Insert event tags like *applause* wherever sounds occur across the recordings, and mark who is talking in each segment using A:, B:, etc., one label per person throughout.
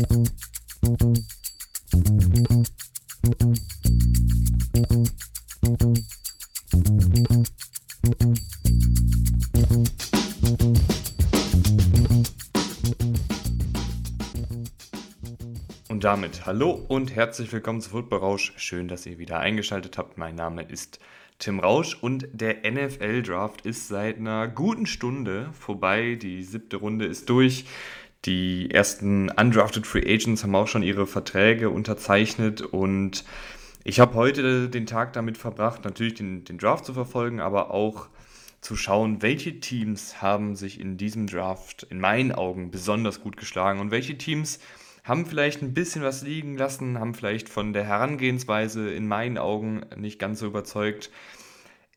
A: Und damit hallo und herzlich willkommen zu Football Rausch. Schön, dass ihr wieder eingeschaltet habt. Mein Name ist Tim Rausch und der NFL Draft ist seit einer guten Stunde vorbei. Die siebte Runde ist durch. Die ersten undrafted Free Agents haben auch schon ihre Verträge unterzeichnet und ich habe heute den Tag damit verbracht, natürlich den, den Draft zu verfolgen, aber auch zu schauen, welche Teams haben sich in diesem Draft in meinen Augen besonders gut geschlagen und welche Teams haben vielleicht ein bisschen was liegen lassen, haben vielleicht von der Herangehensweise in meinen Augen nicht ganz so überzeugt.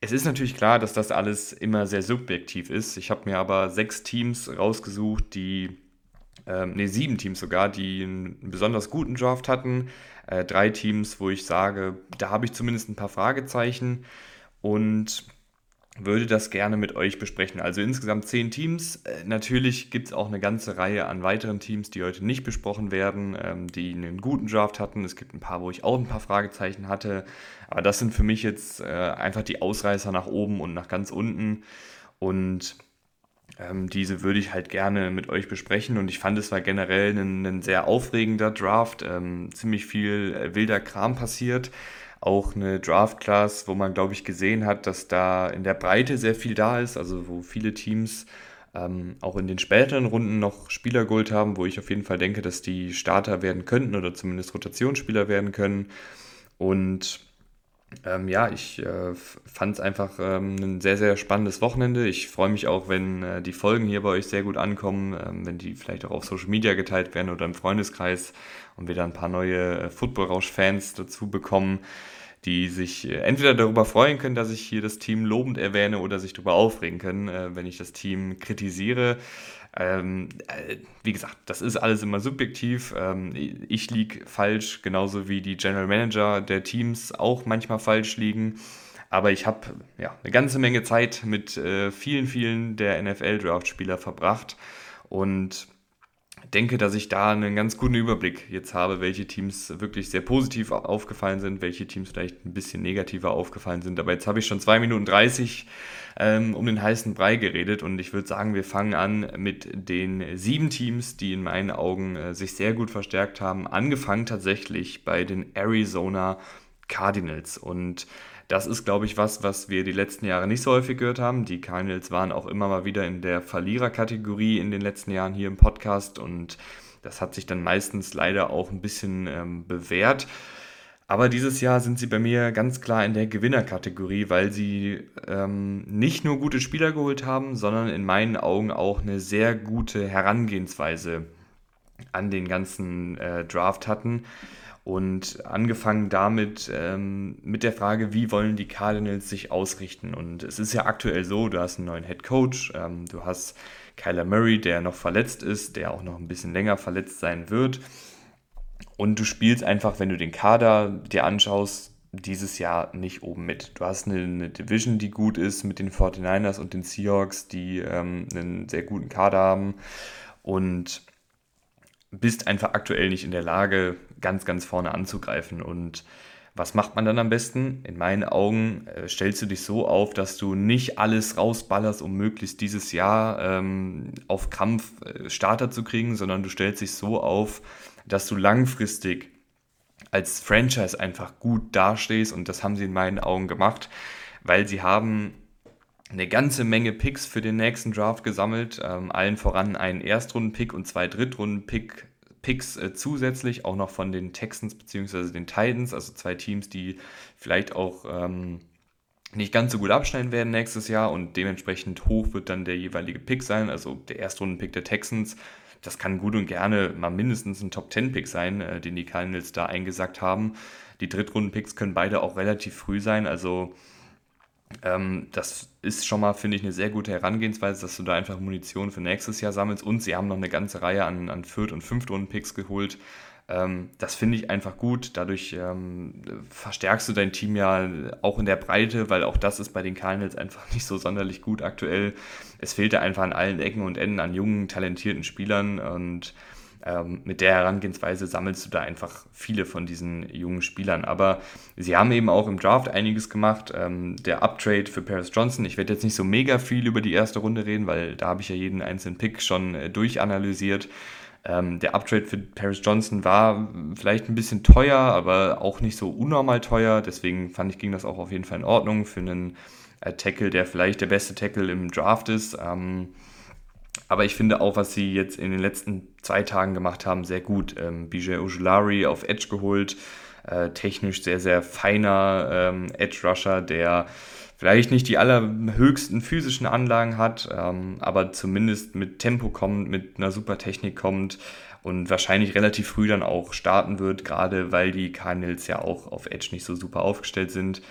A: Es ist natürlich klar, dass das alles immer sehr subjektiv ist. Ich habe mir aber sechs Teams rausgesucht, die, ähm, ne, sieben Teams sogar, die einen besonders guten Draft hatten. Äh, drei Teams, wo ich sage, da habe ich zumindest ein paar Fragezeichen. Und würde das gerne mit euch besprechen. Also insgesamt zehn Teams. Äh, natürlich gibt es auch eine ganze Reihe an weiteren Teams, die heute nicht besprochen werden, ähm, die einen guten Draft hatten. Es gibt ein paar, wo ich auch ein paar Fragezeichen hatte. Aber das sind für mich jetzt äh, einfach die Ausreißer nach oben und nach ganz unten. Und ähm, diese würde ich halt gerne mit euch besprechen. Und ich fand, es war generell ein, ein sehr aufregender Draft. Ähm, ziemlich viel äh, wilder Kram passiert auch eine Draft Class, wo man, glaube ich, gesehen hat, dass da in der Breite sehr viel da ist, also wo viele Teams ähm, auch in den späteren Runden noch Spieler geholt haben, wo ich auf jeden Fall denke, dass die Starter werden könnten oder zumindest Rotationsspieler werden können. Und ähm, ja, ich äh, fand es einfach ähm, ein sehr, sehr spannendes Wochenende. Ich freue mich auch, wenn äh, die Folgen hier bei euch sehr gut ankommen, ähm, wenn die vielleicht auch auf Social Media geteilt werden oder im Freundeskreis und wir da ein paar neue äh, Football-Rausch-Fans dazu bekommen die sich äh, entweder darüber freuen können, dass ich hier das Team lobend erwähne oder sich darüber aufregen können, äh, wenn ich das Team kritisiere. Ähm, äh, wie gesagt, das ist alles immer subjektiv. Ähm, ich liege falsch, genauso wie die General Manager der Teams auch manchmal falsch liegen. Aber ich habe ja, eine ganze Menge Zeit mit äh, vielen, vielen der NFL-Draft-Spieler verbracht und denke, dass ich da einen ganz guten Überblick jetzt habe, welche Teams wirklich sehr positiv aufgefallen sind, welche Teams vielleicht ein bisschen negativer aufgefallen sind. Aber jetzt habe ich schon 2 Minuten 30 ähm, um den heißen Brei geredet und ich würde sagen, wir fangen an mit den sieben Teams, die in meinen Augen äh, sich sehr gut verstärkt haben. Angefangen tatsächlich bei den Arizona Cardinals und das ist, glaube ich, was, was wir die letzten Jahre nicht so häufig gehört haben. Die Cardinals waren auch immer mal wieder in der Verliererkategorie in den letzten Jahren hier im Podcast und das hat sich dann meistens leider auch ein bisschen ähm, bewährt. Aber dieses Jahr sind sie bei mir ganz klar in der Gewinnerkategorie, weil sie ähm, nicht nur gute Spieler geholt haben, sondern in meinen Augen auch eine sehr gute Herangehensweise an den ganzen äh, Draft hatten. Und angefangen damit ähm, mit der Frage, wie wollen die Cardinals sich ausrichten? Und es ist ja aktuell so, du hast einen neuen Head Coach, ähm, du hast Kyler Murray, der noch verletzt ist, der auch noch ein bisschen länger verletzt sein wird. Und du spielst einfach, wenn du den Kader dir anschaust, dieses Jahr nicht oben mit. Du hast eine, eine Division, die gut ist mit den 49ers und den Seahawks, die ähm, einen sehr guten Kader haben. Und bist einfach aktuell nicht in der Lage, ganz, ganz vorne anzugreifen. Und was macht man dann am besten? In meinen Augen äh, stellst du dich so auf, dass du nicht alles rausballerst, um möglichst dieses Jahr ähm, auf Krampf äh, Starter zu kriegen, sondern du stellst dich so auf, dass du langfristig als Franchise einfach gut dastehst und das haben sie in meinen Augen gemacht, weil sie haben eine ganze Menge Picks für den nächsten Draft gesammelt, ähm, allen voran einen Erstrunden-Pick und zwei Drittrunden-Pick Picks äh, zusätzlich, auch noch von den Texans bzw. den Titans, also zwei Teams, die vielleicht auch ähm, nicht ganz so gut abschneiden werden nächstes Jahr und dementsprechend hoch wird dann der jeweilige Pick sein, also der Erstrunden-Pick der Texans. Das kann gut und gerne mal mindestens ein Top-10-Pick sein, äh, den die Cardinals da eingesackt haben. Die Drittrunden-Picks können beide auch relativ früh sein, also ähm, das ist schon mal, finde ich, eine sehr gute Herangehensweise, dass du da einfach Munition für nächstes Jahr sammelst. Und sie haben noch eine ganze Reihe an, an Viert- und Fünftrunden-Picks geholt. Ähm, das finde ich einfach gut. Dadurch ähm, verstärkst du dein Team ja auch in der Breite, weil auch das ist bei den Cardinals einfach *laughs* nicht so sonderlich gut aktuell. Es fehlt da einfach an allen Ecken und Enden an jungen, talentierten Spielern und Ähm, mit der Herangehensweise sammelst du da einfach viele von diesen jungen Spielern. Aber sie haben eben auch im Draft einiges gemacht. Ähm, der Uptrade für Paris Johnson, ich werde jetzt nicht so mega viel über die erste Runde reden, weil da habe ich ja jeden einzelnen Pick schon äh, durchanalysiert. Ähm, der Uptrade für Paris Johnson war vielleicht ein bisschen teuer, aber auch nicht so unnormal teuer. Deswegen fand ich, ging das auch auf jeden Fall in Ordnung für einen äh, Tackle, der vielleicht der beste Tackle im Draft ist. Ähm, aber ich finde auch, was sie jetzt in den letzten zwei Tagen gemacht haben, sehr gut. Ähm, Bijay Ojulari auf Edge geholt, äh, technisch sehr, sehr feiner ähm, Edge-Rusher, der vielleicht nicht die allerhöchsten physischen Anlagen hat, ähm, aber zumindest mit Tempo kommt, mit einer super Technik kommt und wahrscheinlich relativ früh dann auch starten wird, gerade weil die Cardinals ja auch auf Edge nicht so super aufgestellt sind.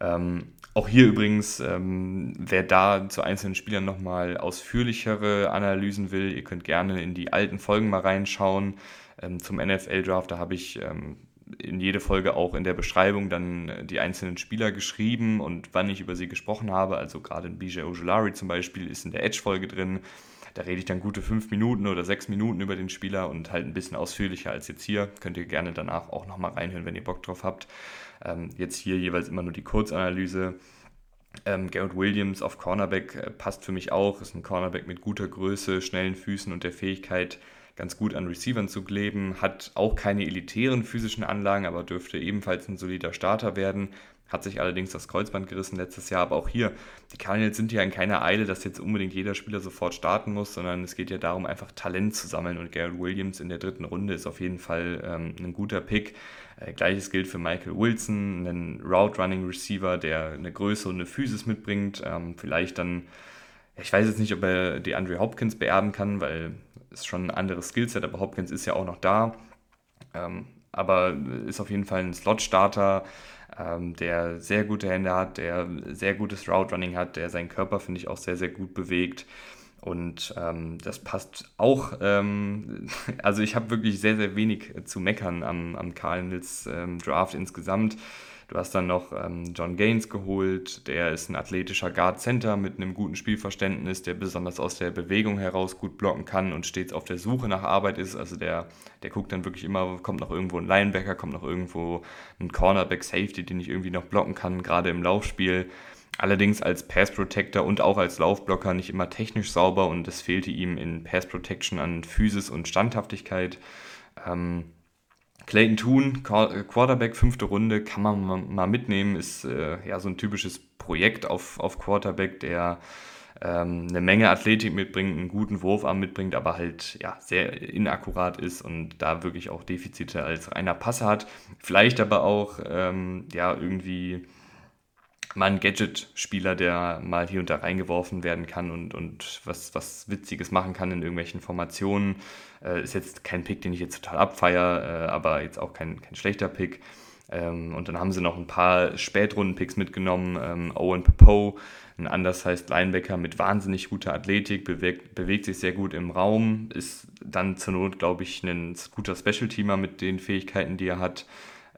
A: Ähm, auch hier übrigens, ähm, wer da zu einzelnen Spielern nochmal ausführlichere Analysen will, ihr könnt gerne in die alten Folgen mal reinschauen ähm, zum NFL-Draft. Da habe ich ähm, in jede Folge auch in der Beschreibung dann die einzelnen Spieler geschrieben und wann ich über sie gesprochen habe. Also gerade in BJ Ojolari zum Beispiel ist in der Edge-Folge drin. Da rede ich dann gute fünf Minuten oder sechs Minuten über den Spieler und halt ein bisschen ausführlicher als jetzt hier. Könnt ihr gerne danach auch nochmal reinhören, wenn ihr Bock drauf habt. Ähm, jetzt hier jeweils immer nur die Kurzanalyse. Ähm, Garrett Williams auf Cornerback äh, passt für mich auch. Ist ein Cornerback mit guter Größe, schnellen Füßen und der Fähigkeit, ganz gut an Receivern zu kleben. Hat auch keine elitären physischen Anlagen, aber dürfte ebenfalls ein solider Starter werden. Hat sich allerdings das Kreuzband gerissen letztes Jahr. Aber auch hier, die Cardinals sind ja in keiner Eile, dass jetzt unbedingt jeder Spieler sofort starten muss, sondern es geht ja darum, einfach Talent zu sammeln. Und Garrett Williams in der dritten Runde ist auf jeden Fall ähm, ein guter Pick. Äh, Gleiches gilt für Michael Wilson, einen Route Running Receiver, der eine Größe und eine Physis mitbringt. Ähm, vielleicht dann, ich weiß jetzt nicht, ob er die Andre Hopkins beerben kann, weil es schon ein anderes Skillset, aber Hopkins ist ja auch noch da. Ähm, aber ist auf jeden Fall ein Slot-Starter, ähm, der sehr gute Hände hat, der sehr gutes Route Running hat, der seinen Körper, finde ich, auch sehr, sehr gut bewegt. Und ähm, das passt auch. Ähm, *laughs* also ich habe wirklich sehr, sehr wenig zu meckern am, am Cardinals ähm, Draft insgesamt. Du hast dann noch ähm, John Gaines geholt, der ist ein athletischer Guard Center mit einem guten Spielverständnis, der besonders aus der Bewegung heraus gut blocken kann und stets auf der Suche nach Arbeit ist. Also der, der guckt dann wirklich immer, kommt noch irgendwo ein Linebacker, kommt noch irgendwo ein Cornerback Safety, den ich irgendwie noch blocken kann, gerade im Laufspiel. Allerdings als Pass Protector und auch als Laufblocker nicht immer technisch sauber und es fehlte ihm in Pass Protection an Physis und Standhaftigkeit. Ähm, Clayton Toon, Quarterback, fünfte Runde, kann man mal mitnehmen, ist äh, ja so ein typisches Projekt auf, auf Quarterback, der ähm, eine Menge Athletik mitbringt, einen guten Wurfarm mitbringt, aber halt ja sehr inakkurat ist und da wirklich auch Defizite als reiner Passer hat. Vielleicht aber auch ähm, ja irgendwie mal ein Gadget-Spieler, der mal hier und da reingeworfen werden kann und, und was, was Witziges machen kann in irgendwelchen Formationen. Äh, ist jetzt kein Pick, den ich jetzt total abfeier, äh, aber jetzt auch kein, kein schlechter Pick. Ähm, und dann haben sie noch ein paar Spätrunden-Picks mitgenommen. Ähm, Owen Popo, ein anders heißt Linebacker mit wahnsinnig guter Athletik, bewegt, bewegt sich sehr gut im Raum, ist dann zur Not, glaube ich, ein guter Special-Teamer mit den Fähigkeiten, die er hat.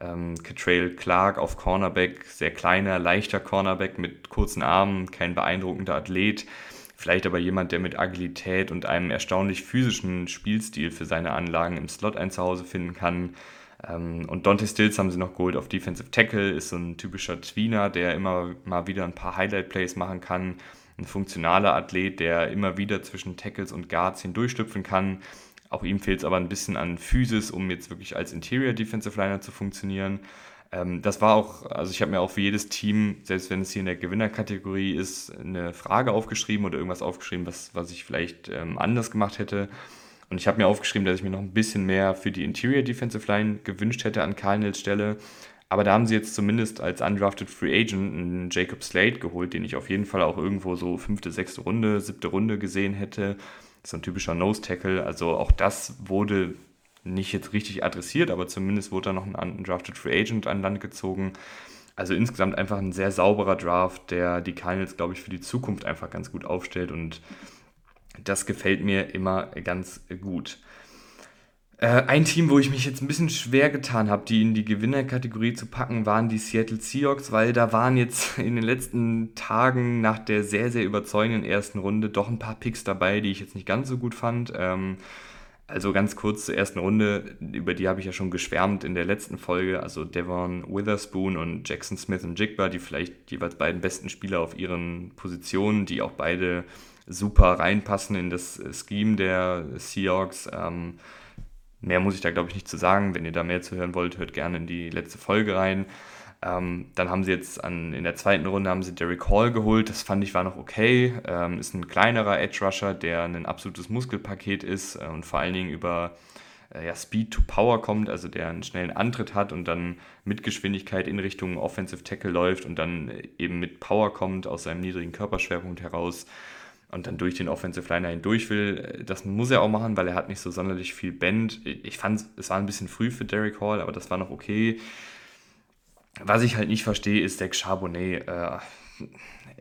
A: Ähm, Catrail Clark auf Cornerback, sehr kleiner, leichter Cornerback mit kurzen Armen, kein beeindruckender Athlet. Vielleicht aber jemand, der mit Agilität und einem erstaunlich physischen Spielstil für seine Anlagen im Slot ein Zuhause finden kann. Ähm, und Dante Stills haben sie noch geholt auf Defensive Tackle, ist so ein typischer Tweener, der immer mal wieder ein paar Highlight-Plays machen kann. Ein funktionaler Athlet, der immer wieder zwischen Tackles und Guards hindurchstüpfen kann. Auch ihm fehlt es aber ein bisschen an Physis, um jetzt wirklich als Interior Defensive Liner zu funktionieren. Ähm, das war auch, also ich habe mir auch für jedes Team, selbst wenn es hier in der Gewinnerkategorie ist, eine Frage aufgeschrieben oder irgendwas aufgeschrieben, was, was ich vielleicht ähm, anders gemacht hätte. Und ich habe mir aufgeschrieben, dass ich mir noch ein bisschen mehr für die Interior Defensive Line gewünscht hätte an Cardinals Stelle. Aber da haben sie jetzt zumindest als undrafted Free Agent einen Jacob Slade geholt, den ich auf jeden Fall auch irgendwo so fünfte, sechste Runde, siebte Runde gesehen hätte so ein typischer Nose-Tackle. Also auch das wurde nicht jetzt richtig adressiert, aber zumindest wurde da noch ein undrafted Free Agent an Land gezogen. Also insgesamt einfach ein sehr sauberer Draft, der die Cardinals, glaube ich, für die Zukunft einfach ganz gut aufstellt und das gefällt mir immer ganz gut. Äh, ein Team, wo ich mich jetzt ein bisschen schwer getan habe, die in die Gewinnerkategorie zu packen, waren die Seattle Seahawks, weil da waren jetzt *laughs* in den letzten Tagen nach der sehr, sehr überzeugenden ersten Runde doch ein paar Picks dabei, die ich jetzt nicht ganz so gut fand. Ähm, Also ganz kurz zur ersten Runde, über die habe ich ja schon geschwärmt in der letzten Folge. Also Devon Witherspoon und Jackson Smith und Jigba, die vielleicht jeweils beiden besten Spieler auf ihren Positionen, die auch beide super reinpassen in das Scheme der Seahawks. Mehr muss ich da, glaube ich, nicht zu sagen. Wenn ihr da mehr zu hören wollt, hört gerne in die letzte Folge rein. Ähm, dann haben sie jetzt an, in der zweiten Runde haben sie Derek Hall geholt. Das fand ich war noch okay. Ähm, ist ein kleinerer Edge Rusher, der ein absolutes Muskelpaket ist äh, und vor allen Dingen über äh, ja, Speed to Power kommt, also der einen schnellen Antritt hat und dann mit Geschwindigkeit in Richtung Offensive Tackle läuft und dann eben mit Power kommt aus seinem niedrigen Körperschwerpunkt heraus und dann durch den Offensive Liner hindurch will. Das muss er auch machen, weil er hat nicht so sonderlich viel Bend. Ich fand, es war ein bisschen früh für Derek Hall, aber das war noch okay. Was ich halt nicht verstehe, ist der Charbonnet. Äh,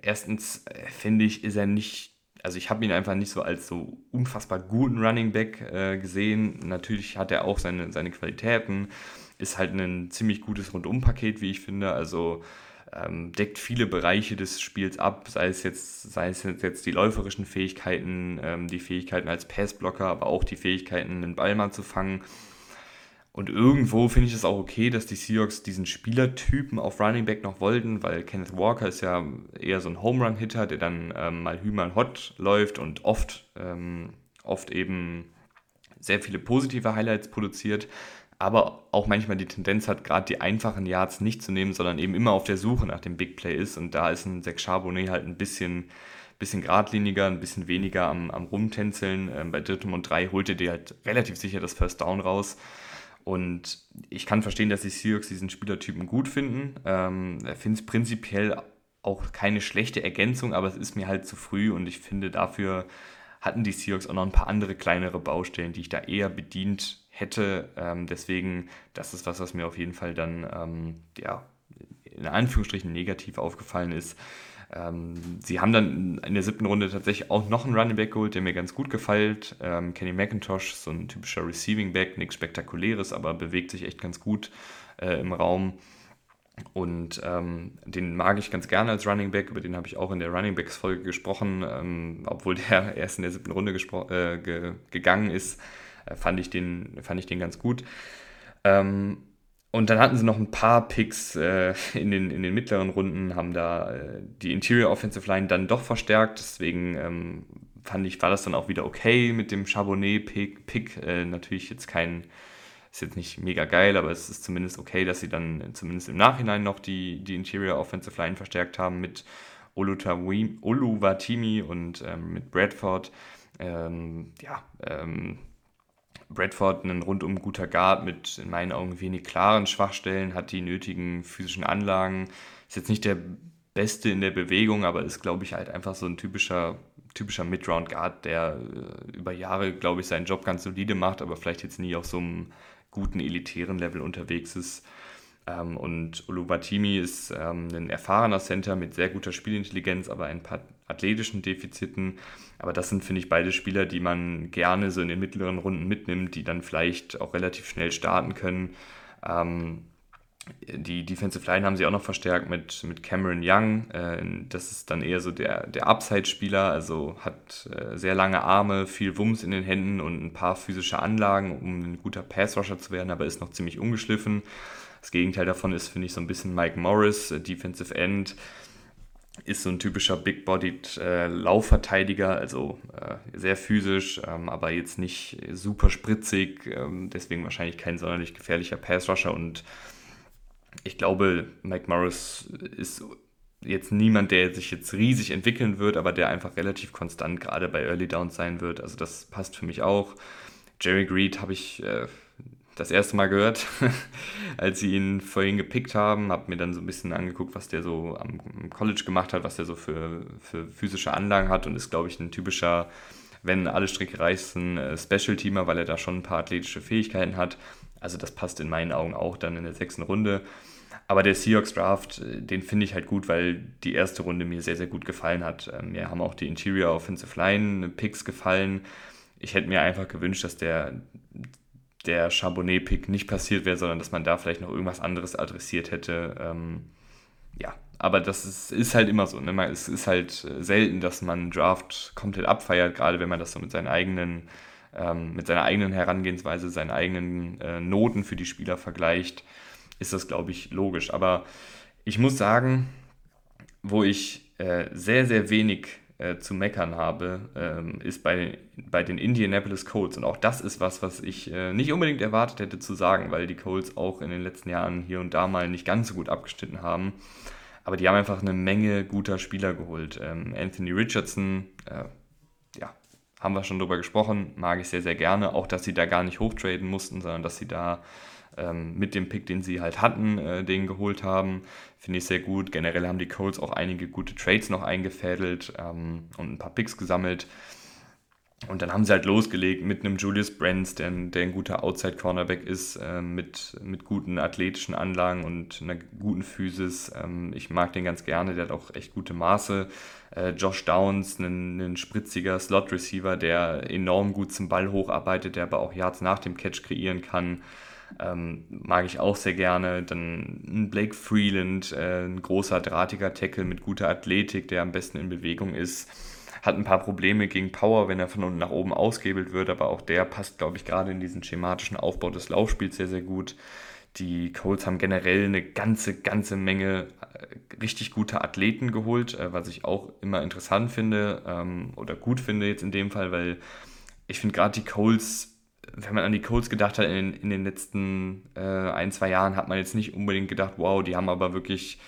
A: erstens äh, finde ich, ist er nicht, also ich habe ihn einfach nicht so als so unfassbar guten Running Back äh, gesehen. Natürlich hat er auch seine, seine Qualitäten, ist halt ein ziemlich gutes Rundumpaket, wie ich finde. Also ähm, deckt viele Bereiche des Spiels ab, sei es jetzt, sei es jetzt die läuferischen Fähigkeiten, ähm, die Fähigkeiten als Passblocker, aber auch die Fähigkeiten, den Ball mal zu fangen. Und irgendwo finde ich es auch okay, dass die Seahawks diesen Spielertypen auf Running Back noch wollten, weil Kenneth Walker ist ja eher so ein Home Run Hitter, der dann ähm, mal Hümer Hot läuft und oft, ähm, oft eben sehr viele positive Highlights produziert, aber auch manchmal die Tendenz hat, gerade die einfachen Yards nicht zu nehmen, sondern eben immer auf der Suche nach dem Big Play ist. Und da ist ein Zach Charbonnet halt ein bisschen, bisschen geradliniger, ein bisschen weniger am, am Rumtänzeln. Ähm, bei drittem und drei holte der halt relativ sicher das First Down raus. Und ich kann verstehen, dass die Seahawks diesen Spielertypen gut finden. Ähm, ich finde es prinzipiell auch keine schlechte Ergänzung, aber es ist mir halt zu früh und ich finde, dafür hatten die Seahawks auch noch ein paar andere kleinere Baustellen, die ich da eher bedient hätte. Ähm, deswegen, das ist was, was mir auf jeden Fall dann, ähm, ja, in Anführungsstrichen negativ aufgefallen ist. Ähm, sie haben dann in der siebten Runde tatsächlich auch noch einen Running Back geholt, der mir ganz gut gefällt. Ähm, Kenny McIntosh, so ein typischer Receiving Back, nichts Spektakuläres, aber bewegt sich echt ganz gut äh, im Raum. Und ähm, den mag ich ganz gerne als Running Back, über den habe ich auch in der Running Backs Folge gesprochen, ähm, obwohl der *laughs* erst in der siebten Runde äh, ge gegangen ist, fand, ich den, fand ich den ganz gut. Ähm, und dann hatten sie noch ein paar Picks äh, in, den, in den mittleren Runden, haben da äh, die Interior Offensive Line dann doch verstärkt. Deswegen ähm, fand ich, war das dann auch wieder okay mit dem Charbonnet-Pick. Pick, äh, natürlich jetzt kein, ist jetzt nicht mega geil, aber es ist zumindest okay, dass sie dann zumindest im Nachhinein noch die, die Interior Offensive Line verstärkt haben mit Oluwatimi und ähm, mit Bradford. Ähm, ja, ähm, Bradford ein rundum guter Guard mit in meinen Augen wenig klaren Schwachstellen, hat die nötigen physischen Anlagen. Ist jetzt nicht der Beste in der Bewegung, aber ist, glaube ich, halt einfach so ein typischer, typischer Mid-Round-Guard, der äh, über Jahre, glaube ich, seinen Job ganz solide macht, aber vielleicht jetzt nie auf so einem guten elitären Level unterwegs ist. Ähm, und Oluwatimi ist ähm, ein erfahrener Center mit sehr guter Spielintelligenz, aber ein paar athletischen Defiziten. Aber das sind, finde ich, beide Spieler, die man gerne so in den mittleren Runden mitnimmt, die dann vielleicht auch relativ schnell starten können. Ähm, die Defensive Line haben sie auch noch verstärkt mit, mit Cameron Young. Äh, das ist dann eher so der, der Upside-Spieler, also hat äh, sehr lange Arme, viel Wumms in den Händen und ein paar physische Anlagen, um ein guter Pass-Rusher zu werden, aber ist noch ziemlich ungeschliffen. Das Gegenteil davon ist, finde ich, so ein bisschen Mike Morris, äh, Defensive End. Ist so ein typischer Big-Bodied äh, Laufverteidiger, also äh, sehr physisch, ähm, aber jetzt nicht super spritzig, ähm, deswegen wahrscheinlich kein sonderlich gefährlicher Pass-Rusher. Und ich glaube, Mike Morris ist jetzt niemand, der sich jetzt riesig entwickeln wird, aber der einfach relativ konstant gerade bei Early Downs sein wird. Also das passt für mich auch. Jerry Greed habe ich äh, das erste Mal gehört, *laughs* als sie ihn vorhin gepickt haben. Habe mir dann so ein bisschen angeguckt, was der so am College gemacht hat, was der so für, für physische Anlagen hat und ist, glaube ich, ein typischer, wenn alle Stricke reißen, äh, Special-Teamer, weil er da schon ein paar athletische Fähigkeiten hat. Also das passt in meinen Augen auch dann in der sechsten Runde. Aber der Seahawks Draft, äh, den finde ich halt gut, weil die erste Runde mir sehr, sehr gut gefallen hat. Ähm, mir haben auch die Interior Offensive Line Picks gefallen. Ich hätte mir einfach gewünscht, dass der der Charbonnet-Pick nicht passiert wäre, sondern dass man da vielleicht noch irgendwas anderes adressiert hätte. Ähm, ja, aber das ist, ist halt immer so. Ne? Es ist halt selten, dass man einen Draft komplett abfeiert, gerade wenn man das so mit seinen eigenen ähm, mit seiner eigenen Herangehensweise, seinen eigenen äh, Noten für die Spieler vergleicht, ist das, glaube ich, logisch. Aber ich muss sagen, wo ich äh, sehr, sehr wenig äh, zu meckern habe, ähm, ist bei, bei den Indianapolis Colts. Und auch das ist was, was ich äh, nicht unbedingt erwartet hätte zu sagen, weil die Colts auch in den letzten Jahren hier und da mal nicht ganz so gut abgeschnitten haben. Aber die haben einfach eine Menge guter Spieler geholt. Ähm, Anthony Richardson, äh, ja, haben wir schon drüber gesprochen, mag ich sehr, sehr gerne. Auch, dass sie da gar nicht hochtraden mussten, sondern dass sie da ähm, mit dem Pick, den sie halt hatten, äh, den geholt haben. Finde ich sehr gut. Generell haben die Colts auch einige gute Trades noch eingefädelt ähm, und ein paar Picks gesammelt. Und dann haben sie halt losgelegt mit einem Julius Brands, der, der ein guter Outside-Cornerback ist, äh, mit, mit guten athletischen Anlagen und einer guten Physis. Ähm, ich mag den ganz gerne, der hat auch echt gute Maße. Äh, Josh Downs, ein, ein spritziger Slot-Receiver, der enorm gut zum Ball hocharbeitet, der aber auch Yards nach dem Catch kreieren kann. Ähm, mag ich auch sehr gerne. Dann ein Blake Freeland, äh, ein großer, drahtiger Tackle mit guter Athletik, der am besten in Bewegung ist. Hat ein paar Probleme gegen Power, wenn er von unten nach oben ausgehebelt wird, aber auch der passt, glaube ich, gerade in diesen schematischen Aufbau des Laufspiels sehr, sehr gut. Die Colts haben generell eine ganze, ganze Menge äh, richtig guter Athleten geholt, äh, was ich auch immer interessant finde ähm, oder gut finde jetzt in dem Fall, weil ich finde gerade die Colts wenn man an die Colts gedacht hat in, in den letzten äh, ein, zwei Jahren, hat man jetzt nicht unbedingt gedacht, wow, die haben aber wirklich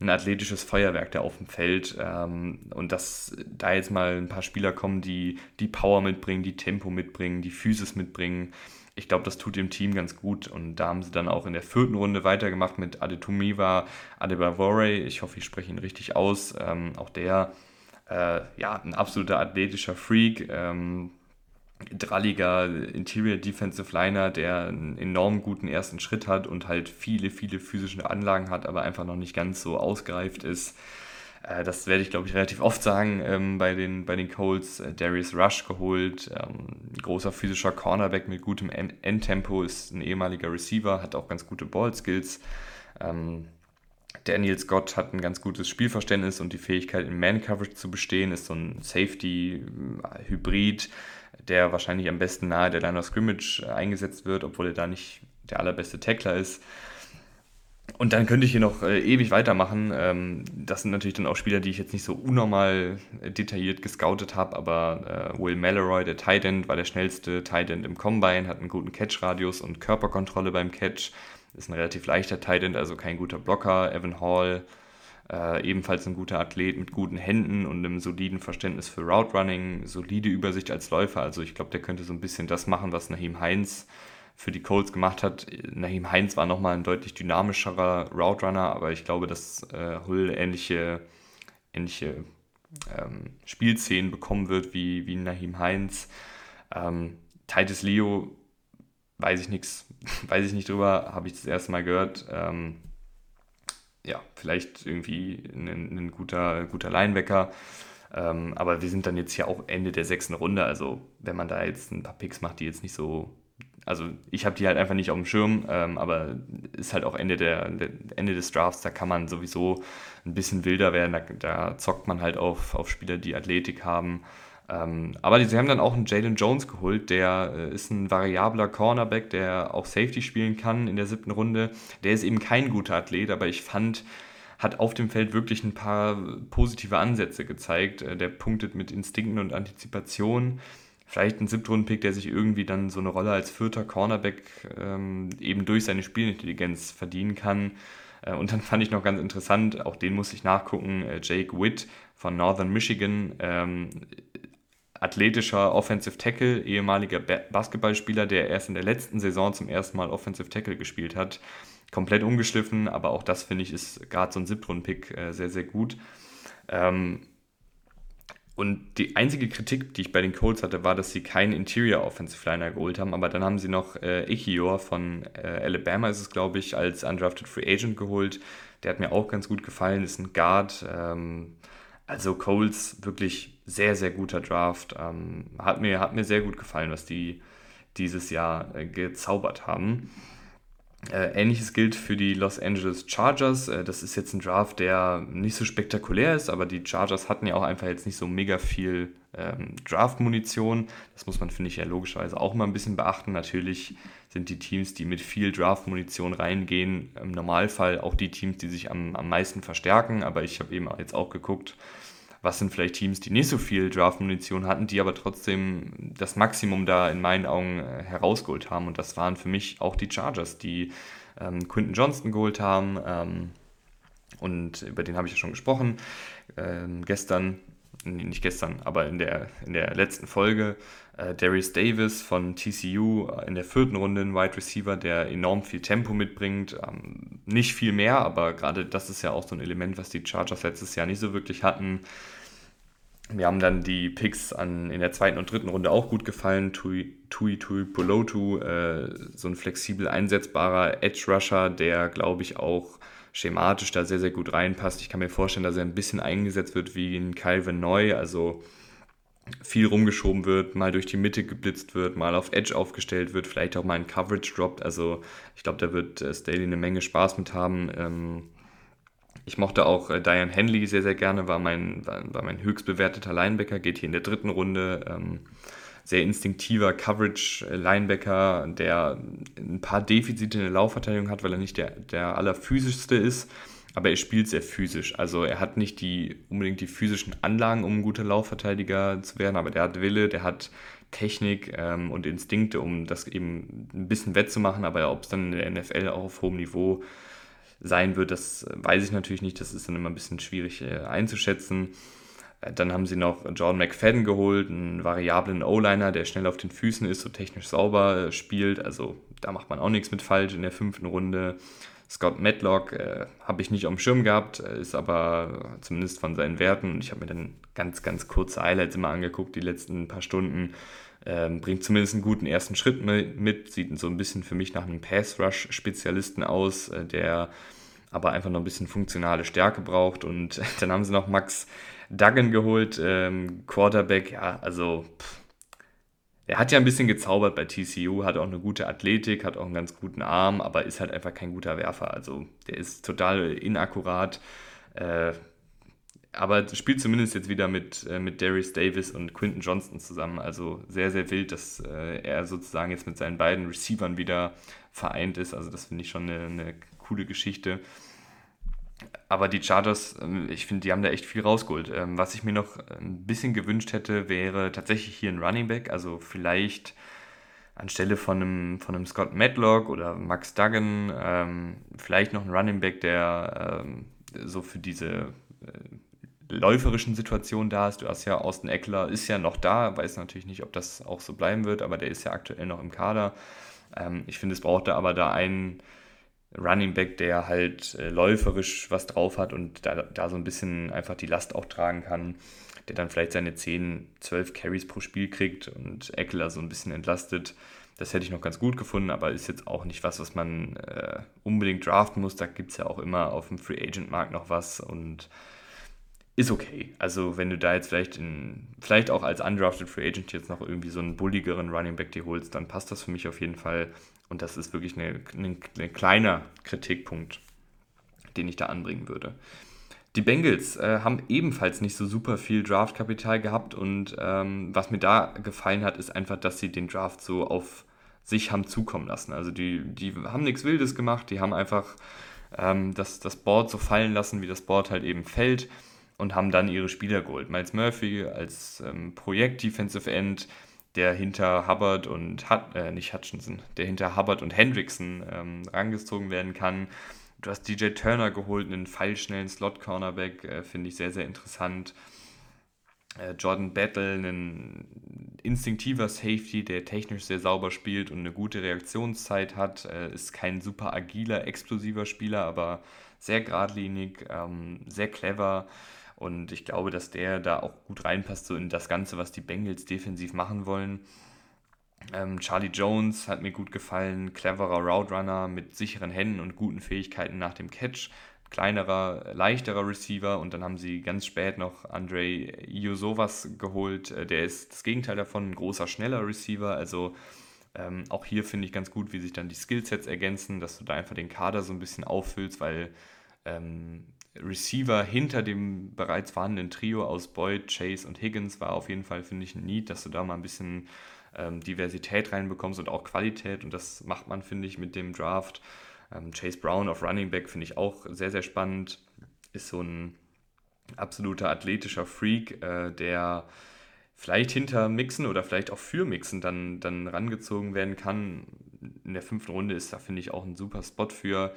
A: ein athletisches Feuerwerk da auf dem Feld. Ähm, und dass da jetzt mal ein paar Spieler kommen, die die Power mitbringen, die Tempo mitbringen, die Physis mitbringen. Ich glaube, das tut dem Team ganz gut. Und da haben sie dann auch in der vierten Runde weitergemacht mit Adetumiva Adebavore. Ich hoffe, ich spreche ihn richtig aus. Ähm, auch der, äh, ja, ein absoluter athletischer Freak. Ähm, dralliger Interior Defensive Liner, der einen enorm guten ersten Schritt hat und halt viele, viele physische Anlagen hat, aber einfach noch nicht ganz so ausgereift ist. Äh, das werde ich, glaube ich, relativ oft sagen ähm, bei, den, bei den Colts. Äh, Darius Rush geholt, ähm, großer physischer Cornerback mit gutem Endtempo, ist ein ehemaliger Receiver, hat auch ganz gute Ballskills. Ähm, Daniel Scott hat ein ganz gutes Spielverständnis und die Fähigkeit, in Man-Coverage zu bestehen, ist so ein Safety-Hybrid, der wahrscheinlich am besten nahe der Line of Scrimmage eingesetzt wird, obwohl er da nicht der allerbeste Tackler ist. Und dann könnte ich hier noch äh, ewig weitermachen. Ähm, das sind natürlich dann auch Spieler, die ich jetzt nicht so unnormal äh, detailliert gescoutet habe, aber äh, Will Mallory, der Tight End, war der schnellste Tight End im Combine, hat einen guten Catch-Radius und Körperkontrolle beim Catch. Ist ein relativ leichter Tight End, also kein guter Blocker. Evan Hall, äh, ebenfalls ein guter Athlet mit guten Händen und einem soliden Verständnis für Route Running, solide Übersicht als Läufer. Also ich glaube, der könnte so ein bisschen das machen, was Nahim Heinz für die Colts gemacht hat. Nahim Heinz war nochmal ein deutlich dynamischerer Route Runner, aber ich glaube, dass äh, Hull ähnliche, ähnliche ähm, Spielszenen bekommen wird wie, wie Nahim Heinz. Ähm, Titus Leo weiß ich nichts, *laughs* weiß ich nicht drüber, habe ich das erste Mal gehört. Ähm, ja, vielleicht irgendwie ein, ein guter, guter Linebacker. Ähm, aber wir sind dann jetzt hier auch Ende der sechsten Runde. Also, wenn man da jetzt ein paar Picks macht, die jetzt nicht so. Also, ich habe die halt einfach nicht auf dem Schirm, ähm, aber ist halt auch Ende, der, Ende des Drafts. Da kann man sowieso ein bisschen wilder werden. Da, da zockt man halt auf, auf Spieler, die Athletik haben. Ähm, aber sie haben dann auch einen Jalen Jones geholt, der äh, ist ein variabler Cornerback, der auch Safety spielen kann in der siebten Runde. Der ist eben kein guter Athlet, aber ich fand, hat auf dem Feld wirklich ein paar positive Ansätze gezeigt. Äh, der punktet mit Instinkten und Antizipation. Vielleicht ein Siebtrunden-Pick, der sich irgendwie dann so eine Rolle als vierter Cornerback ähm, eben durch seine Spielintelligenz verdienen kann. Äh, und dann fand ich noch ganz interessant, auch den muss ich nachgucken, äh, Jake Witt von Northern Michigan ähm, athletischer Offensive Tackle, ehemaliger Basketballspieler, der erst in der letzten Saison zum ersten Mal Offensive Tackle gespielt hat. Komplett ungeschliffen, aber auch das finde ich ist gerade so ein Siebtrunden-Pick äh, sehr, sehr gut. Ähm, und die einzige Kritik, die ich bei den Colts hatte, war, dass sie keinen Interior Offensive Liner geholt haben, aber dann haben sie noch äh, Ichior von äh, Alabama, ist es glaube ich, als Undrafted Free Agent geholt. Der hat mir auch ganz gut gefallen, ist ein Guard. Ähm, also Coles wirklich sehr, sehr guter Draft. Ähm, hat, mir, hat mir sehr gut gefallen, was die dieses Jahr äh, gezaubert haben. Äh, Ähnliches gilt für die Los Angeles Chargers. Äh, das ist jetzt ein Draft, der nicht so spektakulär ist, aber die Chargers hatten ja auch einfach jetzt nicht so mega viel ähm, Draft-Munition. Das muss man, finde ich, ja logischerweise auch mal ein bisschen beachten. Natürlich sind die Teams, die mit viel Draft-Munition reingehen, im Normalfall auch die Teams, die sich am, am meisten verstärken. Aber ich habe eben jetzt auch geguckt, was sind vielleicht Teams, die nicht so viel Draft-Munition hatten, die aber trotzdem das Maximum da in meinen Augen äh, herausgeholt haben. Und das waren für mich auch die Chargers, die ähm, Quinton Johnston geholt haben. Ähm, und über den habe ich ja schon gesprochen. Ähm, gestern, nee, nicht gestern, aber in der, in der letzten Folge. Äh, Darius Davis von TCU in der vierten Runde, ein Wide Receiver, der enorm viel Tempo mitbringt. Ähm, nicht viel mehr, aber gerade das ist ja auch so ein Element, was die Chargers letztes Jahr nicht so wirklich hatten. Wir haben dann die Picks an, in der zweiten und dritten Runde auch gut gefallen. Tui Tui, Tui Polotu, äh, so ein flexibel einsetzbarer Edge-Rusher, der, glaube ich, auch schematisch da sehr, sehr gut reinpasst. Ich kann mir vorstellen, dass er ein bisschen eingesetzt wird wie ein Calvin Neu, also viel rumgeschoben wird, mal durch die Mitte geblitzt wird, mal auf Edge aufgestellt wird, vielleicht auch mal ein Coverage droppt. Also ich glaube, da wird äh, Staley eine Menge Spaß mit haben. Ähm, ich mochte auch äh, Diane Henley sehr, sehr gerne, war mein, war, war mein höchst bewerteter Linebacker, geht hier in der dritten Runde. Ähm, sehr instinktiver Coverage-Linebacker, der ein paar Defizite in der Laufverteidigung hat, weil er nicht der, der allerphysischste ist, aber er spielt sehr physisch. Also er hat nicht die, unbedingt die physischen Anlagen, um ein guter Laufverteidiger zu werden, aber der hat Wille, der hat Technik ähm, und Instinkte, um das eben ein bisschen wettzumachen, aber ob es dann in der NFL auch auf hohem Niveau sein wird, das weiß ich natürlich nicht. Das ist dann immer ein bisschen schwierig äh, einzuschätzen. Äh, dann haben sie noch John McFadden geholt, einen variablen O-Liner, der schnell auf den Füßen ist, so technisch sauber äh, spielt. Also da macht man auch nichts mit falsch in der fünften Runde. Scott Matlock äh, habe ich nicht auf dem Schirm gehabt, ist aber zumindest von seinen Werten, und ich habe mir dann ganz, ganz kurze Highlights immer angeguckt, die letzten paar Stunden, ähm, bringt zumindest einen guten ersten Schritt mit, sieht so ein bisschen für mich nach einem Pass-Rush-Spezialisten aus, äh, der aber einfach noch ein bisschen funktionale Stärke braucht. Und *laughs* dann haben sie noch Max Duggan geholt, ähm, Quarterback, ja, also pff, er hat ja ein bisschen gezaubert bei TCU, hat auch eine gute Athletik, hat auch einen ganz guten Arm, aber ist halt einfach kein guter Werfer. Also der ist total inakkurat. Äh, aber spielt zumindest jetzt wieder mit, äh, mit Darius Davis und Quinton Johnston zusammen. Also sehr, sehr wild, dass äh, er sozusagen jetzt mit seinen beiden Receivern wieder vereint ist. Also das finde ich schon eine, eine, coole Geschichte. Aber die Chargers, ähm, ich finde, die haben da echt viel rausgeholt. Ähm, was ich mir noch ein bisschen gewünscht hätte, wäre tatsächlich hier ein Running Back. Also vielleicht anstelle von einem, von einem Scott Matlock oder Max Duggan, ähm, vielleicht noch ein Running Back, der so für diese äh, läuferischen Situation da ist. Du hast ja Austin Eckler, ist ja noch da, weiß natürlich nicht, ob das auch so bleiben wird, aber der ist ja aktuell noch im Kader. Ich finde, es brauchte aber da einen Running Back, der halt äh, läuferisch was drauf hat und da, da so ein bisschen einfach die Last auch tragen kann, der dann vielleicht seine 10, 12 Carries pro Spiel kriegt und Eckler so ein bisschen entlastet. Das hätte ich noch ganz gut gefunden, aber ist jetzt auch nicht was, was man äh, unbedingt draften muss. Da gibt es ja auch immer auf dem Free Agent Markt noch was und ist okay. Also wenn du da jetzt vielleicht in, vielleicht auch als undrafted Free Agent jetzt noch irgendwie so einen bulligeren Running Back dir holst, dann passt das für mich auf jeden Fall. Und das ist wirklich ein eine, eine kleiner Kritikpunkt, den ich da anbringen würde. Die Bengals äh, haben ebenfalls nicht so super viel Draftkapital gehabt und ähm, was mir da gefallen hat, ist einfach, dass sie den Draft so auf sich haben zukommen lassen. Also die, die haben nichts Wildes gemacht, die haben einfach ähm, das, das Board so fallen lassen, wie das Board halt eben fällt und haben dann ihre Spieler geholt. Miles Murphy als ähm, Projekt-Defensive End, der hinter Hubbard und, Hut, äh, nicht Hutchinson, der hinter Hubbard und Hendrickson ähm, rangezogen werden kann. Du hast DJ Turner geholt, einen feilschnellen Slot-Cornerback, äh, finde ich sehr, sehr interessant. Äh, Jordan Battle, ein instinktiver Safety, der technisch sehr sauber spielt und eine gute Reaktionszeit hat. Äh, ist kein super agiler, explosiver Spieler, aber sehr geradlinig, ähm, sehr clever. Und ich glaube, dass der da auch gut reinpasst, so in das Ganze, was die Bengals defensiv machen wollen. Ähm, Charlie Jones hat mir gut gefallen, cleverer Route Runner mit sicheren Händen und guten Fähigkeiten nach dem Catch. Kleinerer, leichterer Receiver und dann haben sie ganz spät noch Andre Iosovas geholt. Äh, der ist das Gegenteil davon, ein großer, schneller Receiver. Also Ähm, auch hier finde ich ganz gut, wie sich dann die Skillsets ergänzen, dass du da einfach den Kader so ein bisschen auffüllst, weil ähm, Receiver hinter dem bereits vorhandenen Trio aus Boyd, Chase und Higgins war auf jeden Fall, finde ich, ein Need, dass du da mal ein bisschen ähm, Diversität reinbekommst und auch Qualität. Und das macht man, finde ich, mit dem Draft. Ähm, Chase Brown auf Running Back finde ich auch sehr, sehr spannend. Ist so ein absoluter athletischer Freak, äh, der vielleicht hinter Mixen oder vielleicht auch für Mixen dann, dann rangezogen werden kann. In der fünften Runde ist da, finde ich, auch ein super Spot für.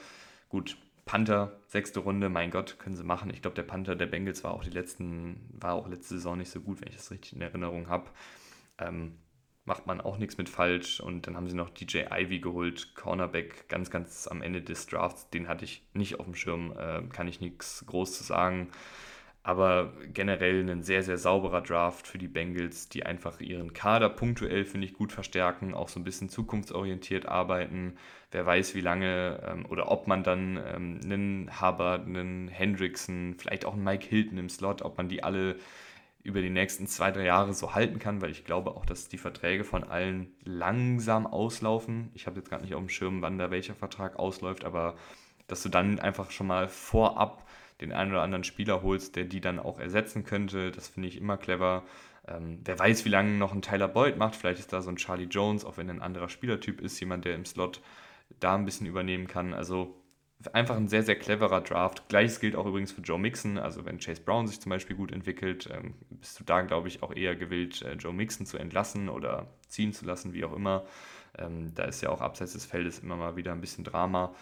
A: Gut, Panther, sechste Runde, mein Gott, können sie machen. Ich glaube, der Panther der Bengals war auch die letzten, war auch letzte Saison nicht so gut, wenn ich das richtig in Erinnerung habe. Ähm, macht man auch nichts mit falsch. Und dann haben sie noch DJ Ivy geholt, Cornerback, ganz, ganz am Ende des Drafts. Den hatte ich nicht auf dem Schirm, äh, kann ich nichts groß zu sagen. Aber generell ein sehr, sehr sauberer Draft für die Bengals, die einfach ihren Kader punktuell, finde ich, gut verstärken, auch so ein bisschen zukunftsorientiert arbeiten. Wer weiß, wie lange ähm, oder ob man dann ähm, einen Hubbard, einen Hendrickson, vielleicht auch einen Mike Hilton im Slot, ob man die alle über die nächsten zwei, drei Jahre so halten kann, weil ich glaube auch, dass die Verträge von allen langsam auslaufen. Ich habe jetzt gar nicht auf dem Schirm, wann da welcher Vertrag ausläuft, aber dass du dann einfach schon mal vorab den einen oder anderen Spieler holst, der die dann auch ersetzen könnte. Das finde ich immer clever. Ähm, wer weiß, wie lange noch ein Tyler Boyd macht. Vielleicht ist da so ein Charlie Jones, auch wenn ein anderer Spielertyp ist, jemand, der im Slot da ein bisschen übernehmen kann. Also einfach ein sehr, sehr cleverer Draft. Gleiches gilt auch übrigens für Joe Mixon. Also wenn Chase Brown sich zum Beispiel gut entwickelt, ähm, bist du da, glaube ich, auch eher gewillt, äh, Joe Mixon zu entlassen oder ziehen zu lassen, wie auch immer. Ähm, da ist ja auch abseits des Feldes immer mal wieder ein bisschen Drama.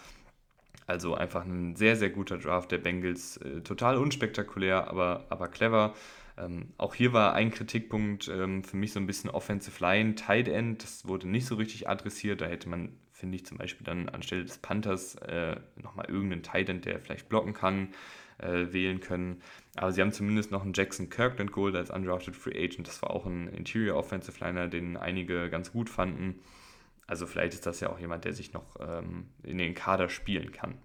A: Also einfach ein sehr, sehr guter Draft der Bengals. Äh, total unspektakulär, aber, aber clever. Ähm, auch hier war ein Kritikpunkt ähm, für mich so ein bisschen Offensive Line, Tight End. Das wurde nicht so richtig adressiert. Da hätte man, finde ich, zum Beispiel dann anstelle des Panthers äh, nochmal irgendeinen Tight End, der vielleicht blocken kann, äh, wählen können. Aber sie haben zumindest noch einen Jackson Kirkland geholt als undrafted Free Agent. Das war auch ein Interior Offensive Liner, den einige ganz gut fanden. Also vielleicht ist das ja auch jemand, der sich noch ähm, in den Kader spielen kann.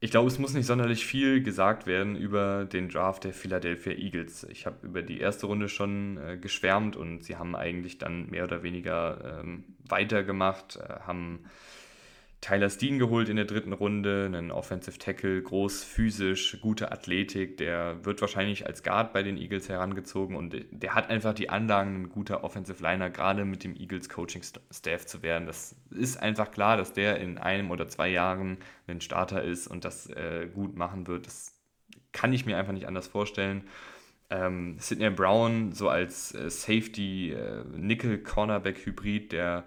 A: Ich glaube, es muss nicht sonderlich viel gesagt werden über den Draft der Philadelphia Eagles. Ich habe über die erste Runde schon äh, geschwärmt und sie haben eigentlich dann mehr oder weniger ähm, weitergemacht, äh, haben Tyler Steen geholt in der dritten Runde, einen Offensive Tackle, groß, physisch, gute Athletik, der wird wahrscheinlich als Guard bei den Eagles herangezogen und der hat einfach die Anlagen, ein guter Offensive Liner, gerade mit dem Eagles Coaching Staff zu werden. Das ist einfach klar, dass der in einem oder zwei Jahren ein Starter ist und das äh, gut machen wird. Das kann ich mir einfach nicht anders vorstellen. Ähm, Sidney Brown so als äh, Safety äh, der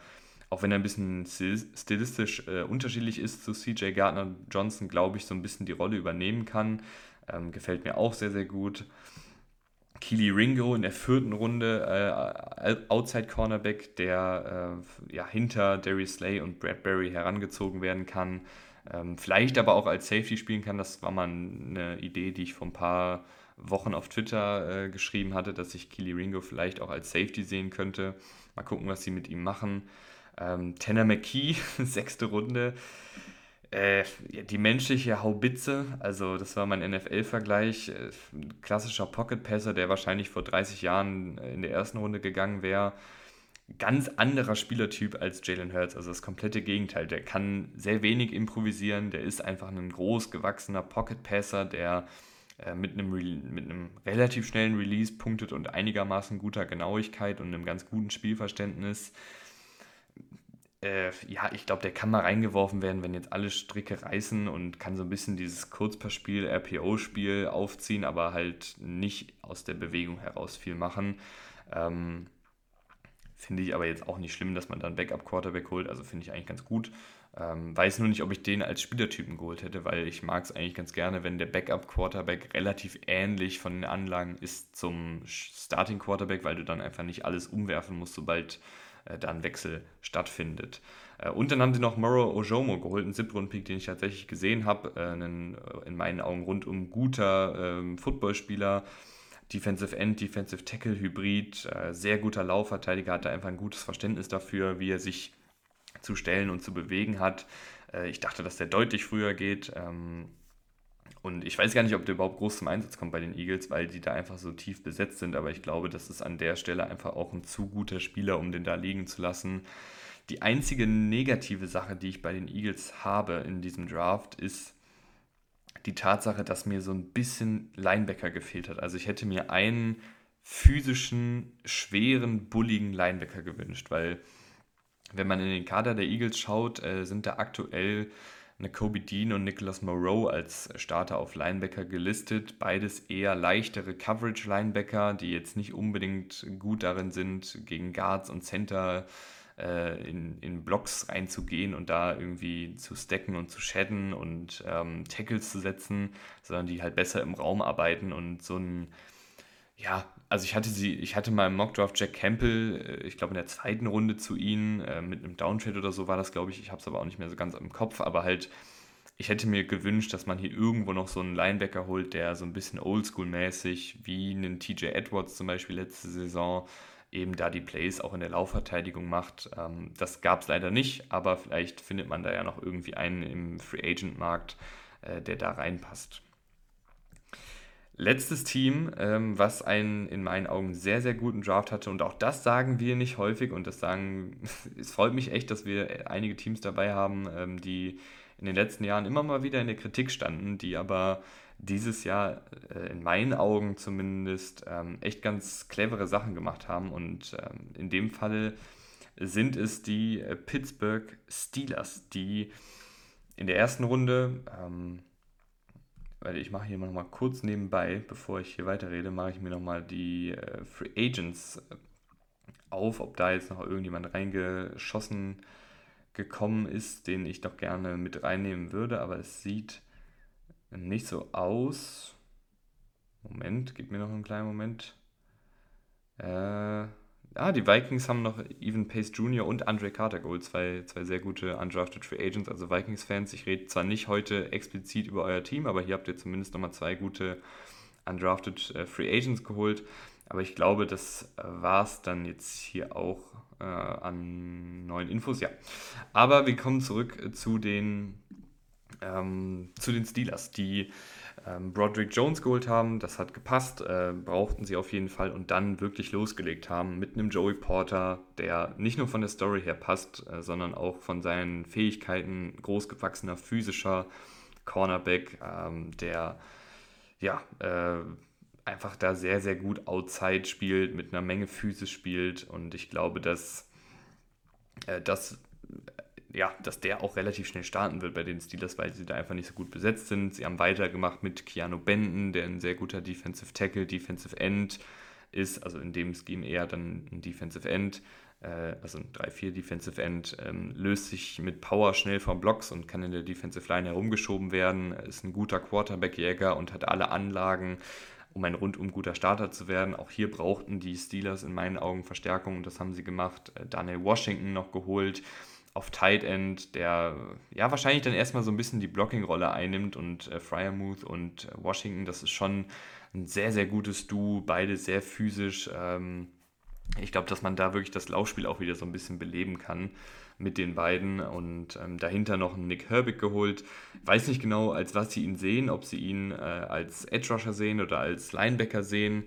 A: auch wenn er ein bisschen stilistisch äh, unterschiedlich ist zu CJ Gardner Johnson, glaube ich, so ein bisschen die Rolle übernehmen kann. Ähm, gefällt mir auch sehr, sehr gut. Keely Ringo in der vierten Runde, äh, Outside Cornerback, der äh, ja, hinter Darius Slay und Bradbury herangezogen werden kann. Ähm, vielleicht aber auch als Safety spielen kann. Das war mal eine Idee, die ich vor ein paar Wochen auf Twitter äh, geschrieben hatte, dass ich Keely Ringo vielleicht auch als Safety sehen könnte. Mal gucken, was sie mit ihm machen. Ähm, Tanner McKee, *laughs* sechste Runde. Äh, die menschliche Haubitze, also das war mein NFL-Vergleich. Äh, klassischer Pocket-Passer, der wahrscheinlich vor 30 Jahren in der ersten Runde gegangen wäre. Ganz anderer Spielertyp als Jalen Hurts, also das komplette Gegenteil. Der kann sehr wenig improvisieren, der ist einfach ein groß gewachsener Pocket-Passer, der äh, mit, einem mit einem relativ schnellen Release punktet und einigermaßen guter Genauigkeit und einem ganz guten Spielverständnis äh, ja, ich glaube, der kann mal reingeworfen werden, wenn jetzt alle Stricke reißen und kann so ein bisschen dieses Kurzpassspiel, RPO-Spiel aufziehen, aber halt nicht aus der Bewegung heraus viel machen. Ähm, finde ich aber jetzt auch nicht schlimm, dass man dann Backup-Quarterback holt, also finde ich eigentlich ganz gut. Ähm, weiß nur nicht, ob ich den als Spielertypen geholt hätte, weil ich mag es eigentlich ganz gerne, wenn der Backup-Quarterback relativ ähnlich von den Anlagen ist zum Starting-Quarterback, weil du dann einfach nicht alles umwerfen musst, sobald äh, da ein Wechsel stattfindet. Äh, und dann haben sie noch Moro Ojomo geholt, einen Siebtrunden-Pick, den ich tatsächlich gesehen habe. Äh, einen in meinen Augen rundum guter ähm, Footballspieler. Defensive End, Defensive Tackle Hybrid, sehr guter Laufverteidiger, hat da einfach ein gutes Verständnis dafür, wie er sich zu stellen und zu bewegen hat. ich dachte, dass der deutlich früher geht. Ähm, Und ich weiß gar nicht, ob der überhaupt groß zum Einsatz kommt bei den Eagles, weil die da einfach so tief besetzt sind. Aber ich glaube, das ist an der Stelle einfach auch ein zu guter Spieler, um den da liegen zu lassen. Die einzige negative Sache, die ich bei den Eagles habe in diesem Draft, ist die Tatsache, dass mir so ein bisschen Linebacker gefehlt hat. Also ich hätte mir einen physischen, schweren, bulligen Linebacker gewünscht, weil wenn man in den Kader der Eagles schaut, äh, sind da aktuell Kobe Dean und Nicholas Moreau als Starter auf Linebacker gelistet. Beides eher leichtere Coverage-Linebacker, die jetzt nicht unbedingt gut darin sind, gegen Guards und Center äh, in, in Blocks reinzugehen und da irgendwie zu stacken und zu shadden und ähm, Tackles zu setzen, sondern die halt besser im Raum arbeiten und so ein ja, also ich hatte sie, ich hatte mal im Mockdraft Jack Campbell, äh, ich glaube in der zweiten Runde zu ihnen, äh, mit einem Downtrade oder so war das, glaube ich. Ich habe es aber auch nicht mehr so ganz im Kopf, aber halt, ich hätte mir gewünscht, dass man hier irgendwo noch so einen Linebacker holt, der so ein bisschen oldschool-mäßig, wie einen TJ Edwards zum Beispiel letzte Saison, eben da die Plays auch in der Laufverteidigung macht. Ähm, das gab es leider nicht, aber vielleicht findet man da ja noch irgendwie einen im Free Agent Markt, äh, der da reinpasst. Letztes Team, ähm, was einen in meinen Augen sehr, sehr guten Draft hatte, und auch das sagen wir nicht häufig, und das sagen, *laughs* es freut mich echt, dass wir einige Teams dabei haben, ähm, die in den letzten Jahren immer mal wieder in der Kritik standen, die aber dieses Jahr äh, in meinen Augen zumindest ähm, echt ganz clevere Sachen gemacht haben. Und ähm, in dem Fall sind es die äh, Pittsburgh Steelers, die in der ersten Runde ähm, weil ich mache hier mal kurz nebenbei, bevor ich hier weiterrede, mache ich mir noch mal die äh, Free Agents äh, auf, ob da jetzt noch irgendjemand reingeschossen gekommen ist, den ich doch gerne mit reinnehmen würde, aber es sieht nicht so aus. Moment, gib mir noch einen kleinen Moment. Äh, Ah, die Vikings haben noch Evan Pace Jr. und Andre Carter geholt, zwei, zwei sehr gute undrafted Free Agents, also Vikings-Fans. Ich rede zwar nicht heute explizit über euer Team, aber hier habt ihr zumindest nochmal zwei gute undrafted äh, Free Agents geholt. Aber ich glaube, das äh, war es dann jetzt hier auch äh, an neuen Infos. Ja. Aber wir kommen zurück äh, zu den, ähm, zu den Steelers, die ähm, Broderick Jones geholt haben. Das hat gepasst, äh, brauchten sie auf jeden Fall und dann wirklich losgelegt haben mit einem Joey Porter, der nicht nur von der Story her passt, äh, sondern auch von seinen Fähigkeiten, großgewachsener physischer Cornerback, ähm, der ja äh, einfach da sehr, sehr gut outside spielt, mit einer Menge Physis spielt und ich glaube, dass äh, das ja, dass der auch relativ schnell starten wird bei den Steelers, weil sie da einfach nicht so gut besetzt sind. Sie haben weitergemacht mit Keanu Benton, der ein sehr guter Defensive Tackle, Defensive End ist, also in dem Scheme eher dann ein Defensive End, äh, also ein 3-4 Defensive End, ähm, löst sich mit Power schnell vom Blocks und kann in der Defensive Line herumgeschoben werden, ist ein guter Quarterback-Jäger und hat alle Anlagen, um ein rundum guter Starter zu werden. Auch hier brauchten die Steelers in meinen Augen Verstärkung und das haben sie gemacht. Äh, Daniel Washington noch geholt, auf Tight End, der ja wahrscheinlich dann erstmal so ein bisschen die Blocking-Rolle einnimmt und äh, Fryermuth und äh, Washington, das ist schon ein sehr, sehr gutes Duo, beide sehr physisch. Ähm, ich glaube, dass man da wirklich das Laufspiel auch wieder so ein bisschen beleben kann mit den beiden und ähm, dahinter noch einen Nick Herbig geholt. Weiß nicht genau, als was sie ihn sehen, ob sie ihn äh, als Edge Rusher sehen oder als Linebacker sehen.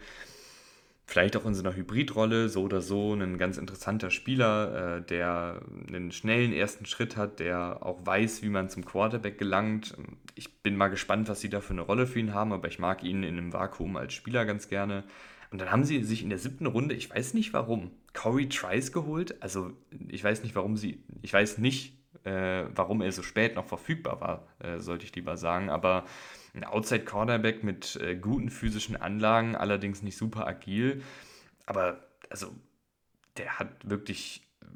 A: Vielleicht auch in so einer Hybridrolle, so oder so, ein ganz interessanter Spieler, äh, der einen schnellen ersten Schritt hat, der auch weiß, wie man zum Quarterback gelangt. Ich bin mal gespannt, was sie da für eine Rolle für ihn haben, aber ich mag ihn in einem Vakuum als Spieler ganz gerne. Und dann haben sie sich in der siebten Runde, ich weiß nicht warum, Corey Trice geholt. Also ich weiß nicht, warum sie, ich weiß nicht, äh, warum er so spät noch verfügbar war, äh, sollte ich lieber sagen, aber ein Outside Cornerback mit äh, guten physischen Anlagen, allerdings nicht super agil. Aber also, der hat wirklich äh,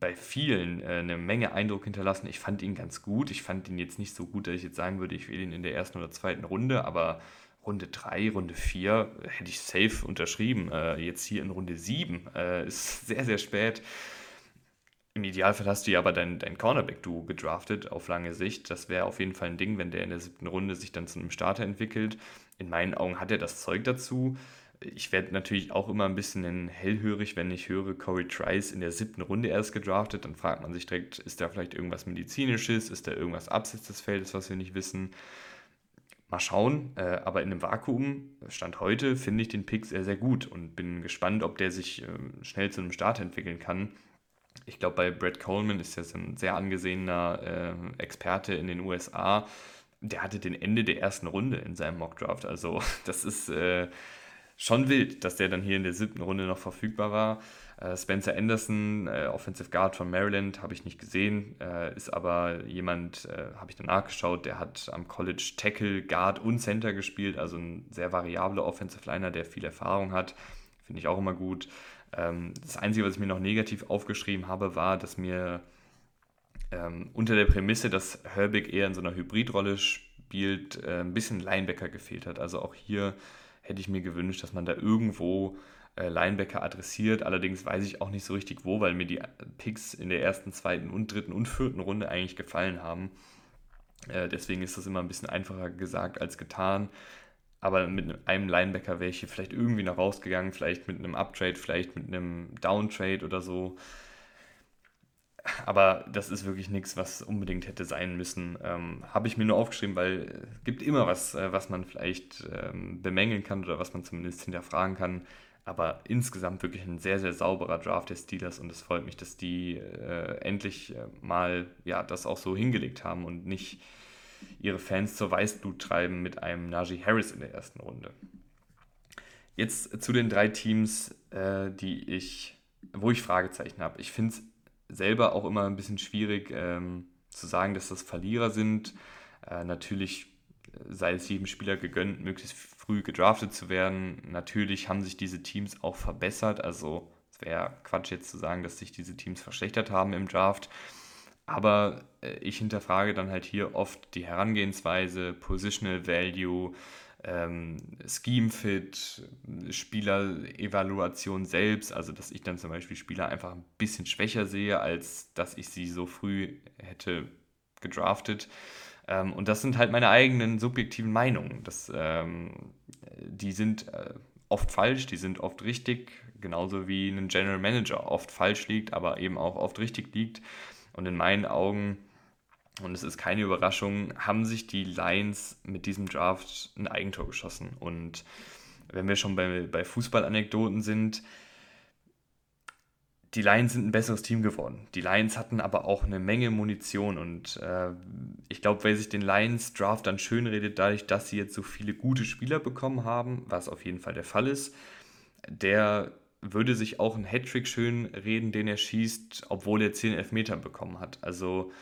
A: bei vielen äh, eine Menge Eindruck hinterlassen. Ich fand ihn ganz gut. Ich fand ihn jetzt nicht so gut, dass ich jetzt sagen würde, ich will ihn in der ersten oder zweiten Runde, aber Runde 3, Runde 4 hätte ich safe unterschrieben. Äh, jetzt hier in Runde 7 äh, ist *laughs* sehr, sehr spät. Im Idealfall hast du ja aber dein, dein Cornerback-Duo gedraftet auf lange Sicht. Das wäre auf jeden Fall ein Ding, wenn der in der siebten Runde sich dann zu einem Starter entwickelt. In meinen Augen hat er das Zeug dazu. Ich werde natürlich auch immer ein bisschen hellhörig, wenn ich höre, Corey Trice in der siebten Runde erst gedraftet. Dann fragt man sich direkt, ist da vielleicht irgendwas Medizinisches? Ist da irgendwas abseits des Feldes, was wir nicht wissen? Mal schauen, äh, aber in einem Vakuum, Stand heute, finde ich den Pick sehr, sehr gut und bin gespannt, ob der sich äh, schnell zu einem Start entwickeln kann. Ich glaube, bei Brett Coleman ist er ein sehr angesehener äh, Experte in den USA. Der hatte den Ende der ersten Runde in seinem Mockdraft. Also, *laughs* das ist äh, schon wild, dass der dann hier in der siebten Runde noch verfügbar war. Äh, Spencer Anderson, äh, Offensive Guard von Maryland, habe ich nicht gesehen, äh, ist aber jemand, habe ich dann nachgeschaut, der hat am College Tackle, Guard und Center gespielt, also ein sehr variabler Offensive Liner, der viel Erfahrung hat. Finde ich auch immer gut. Ähm, das Einzige, was ich mir noch negativ aufgeschrieben habe, war, dass mir ähm, unter der Prämisse, dass Herbig eher in so einer Hybridrolle spielt, ein bisschen Linebacker gefehlt hat. Also auch hier hätte ich mir gewünscht, dass man da irgendwo äh, Linebacker adressiert. Allerdings weiß ich auch nicht so richtig wo, weil mir die Picks in der ersten, zweiten und dritten und vierten Runde eigentlich gefallen haben. Äh, deswegen ist das immer ein bisschen einfacher gesagt als getan. Aber mit einem Linebacker wäre ich hier vielleicht irgendwie noch rausgegangen, vielleicht mit einem Uptrade, vielleicht mit einem Downtrade oder so. Aber das ist wirklich nichts, was unbedingt hätte sein müssen. Ähm, Habe ich mir nur aufgeschrieben, weil es gibt immer was, äh, was man vielleicht ähm, bemängeln kann oder was man zumindest hinterfragen kann. Aber insgesamt wirklich ein sehr, sehr sauberer Draft der Steelers und es freut mich, dass die äh, endlich äh, mal ja, das auch so hingelegt haben und nicht ihre Fans zur Weißblut treiben mit einem Najee Harris in der ersten Runde. Jetzt zu den drei Teams, äh, die ich, wo ich Fragezeichen habe. Ich finde es selber auch immer ein bisschen schwierig ähm, zu sagen, dass das Verlierer sind. Äh, natürlich sei es jedem Spieler gegönnt, möglichst früh gedraftet zu werden. Natürlich haben sich diese Teams auch verbessert. Also es wäre Quatsch jetzt zu sagen, dass sich diese Teams verschlechtert haben im Draft. Aber äh, ich hinterfrage dann halt hier oft die Herangehensweise, Positional Value, ähm, Scheme Fit, Spielerevaluation selbst. Also dass ich dann zum Beispiel Spieler einfach ein bisschen schwächer sehe, als dass ich sie so früh hätte gedraftet. Ähm, und das sind halt meine eigenen subjektiven Meinungen. Das, ähm, die sind äh, oft falsch, die sind oft richtig, genauso wie ein General Manager oft falsch liegt, aber eben auch oft richtig liegt. Und in meinen Augen, und es ist keine Überraschung, haben sich die Lions mit diesem Draft ein Eigentor geschossen. Und wenn wir schon bei, bei Fußballanekdoten sind, die Lions sind ein besseres Team geworden. Die Lions hatten aber auch eine Menge Munition und äh, ich glaube, wer sich den Lions Draft dann schön redet, dadurch, dass sie jetzt so viele gute Spieler bekommen haben, was auf jeden Fall der Fall ist, der würde sich auch einen Hattrick schön reden, den er schießt, obwohl er 10 Elfmeter bekommen hat. Also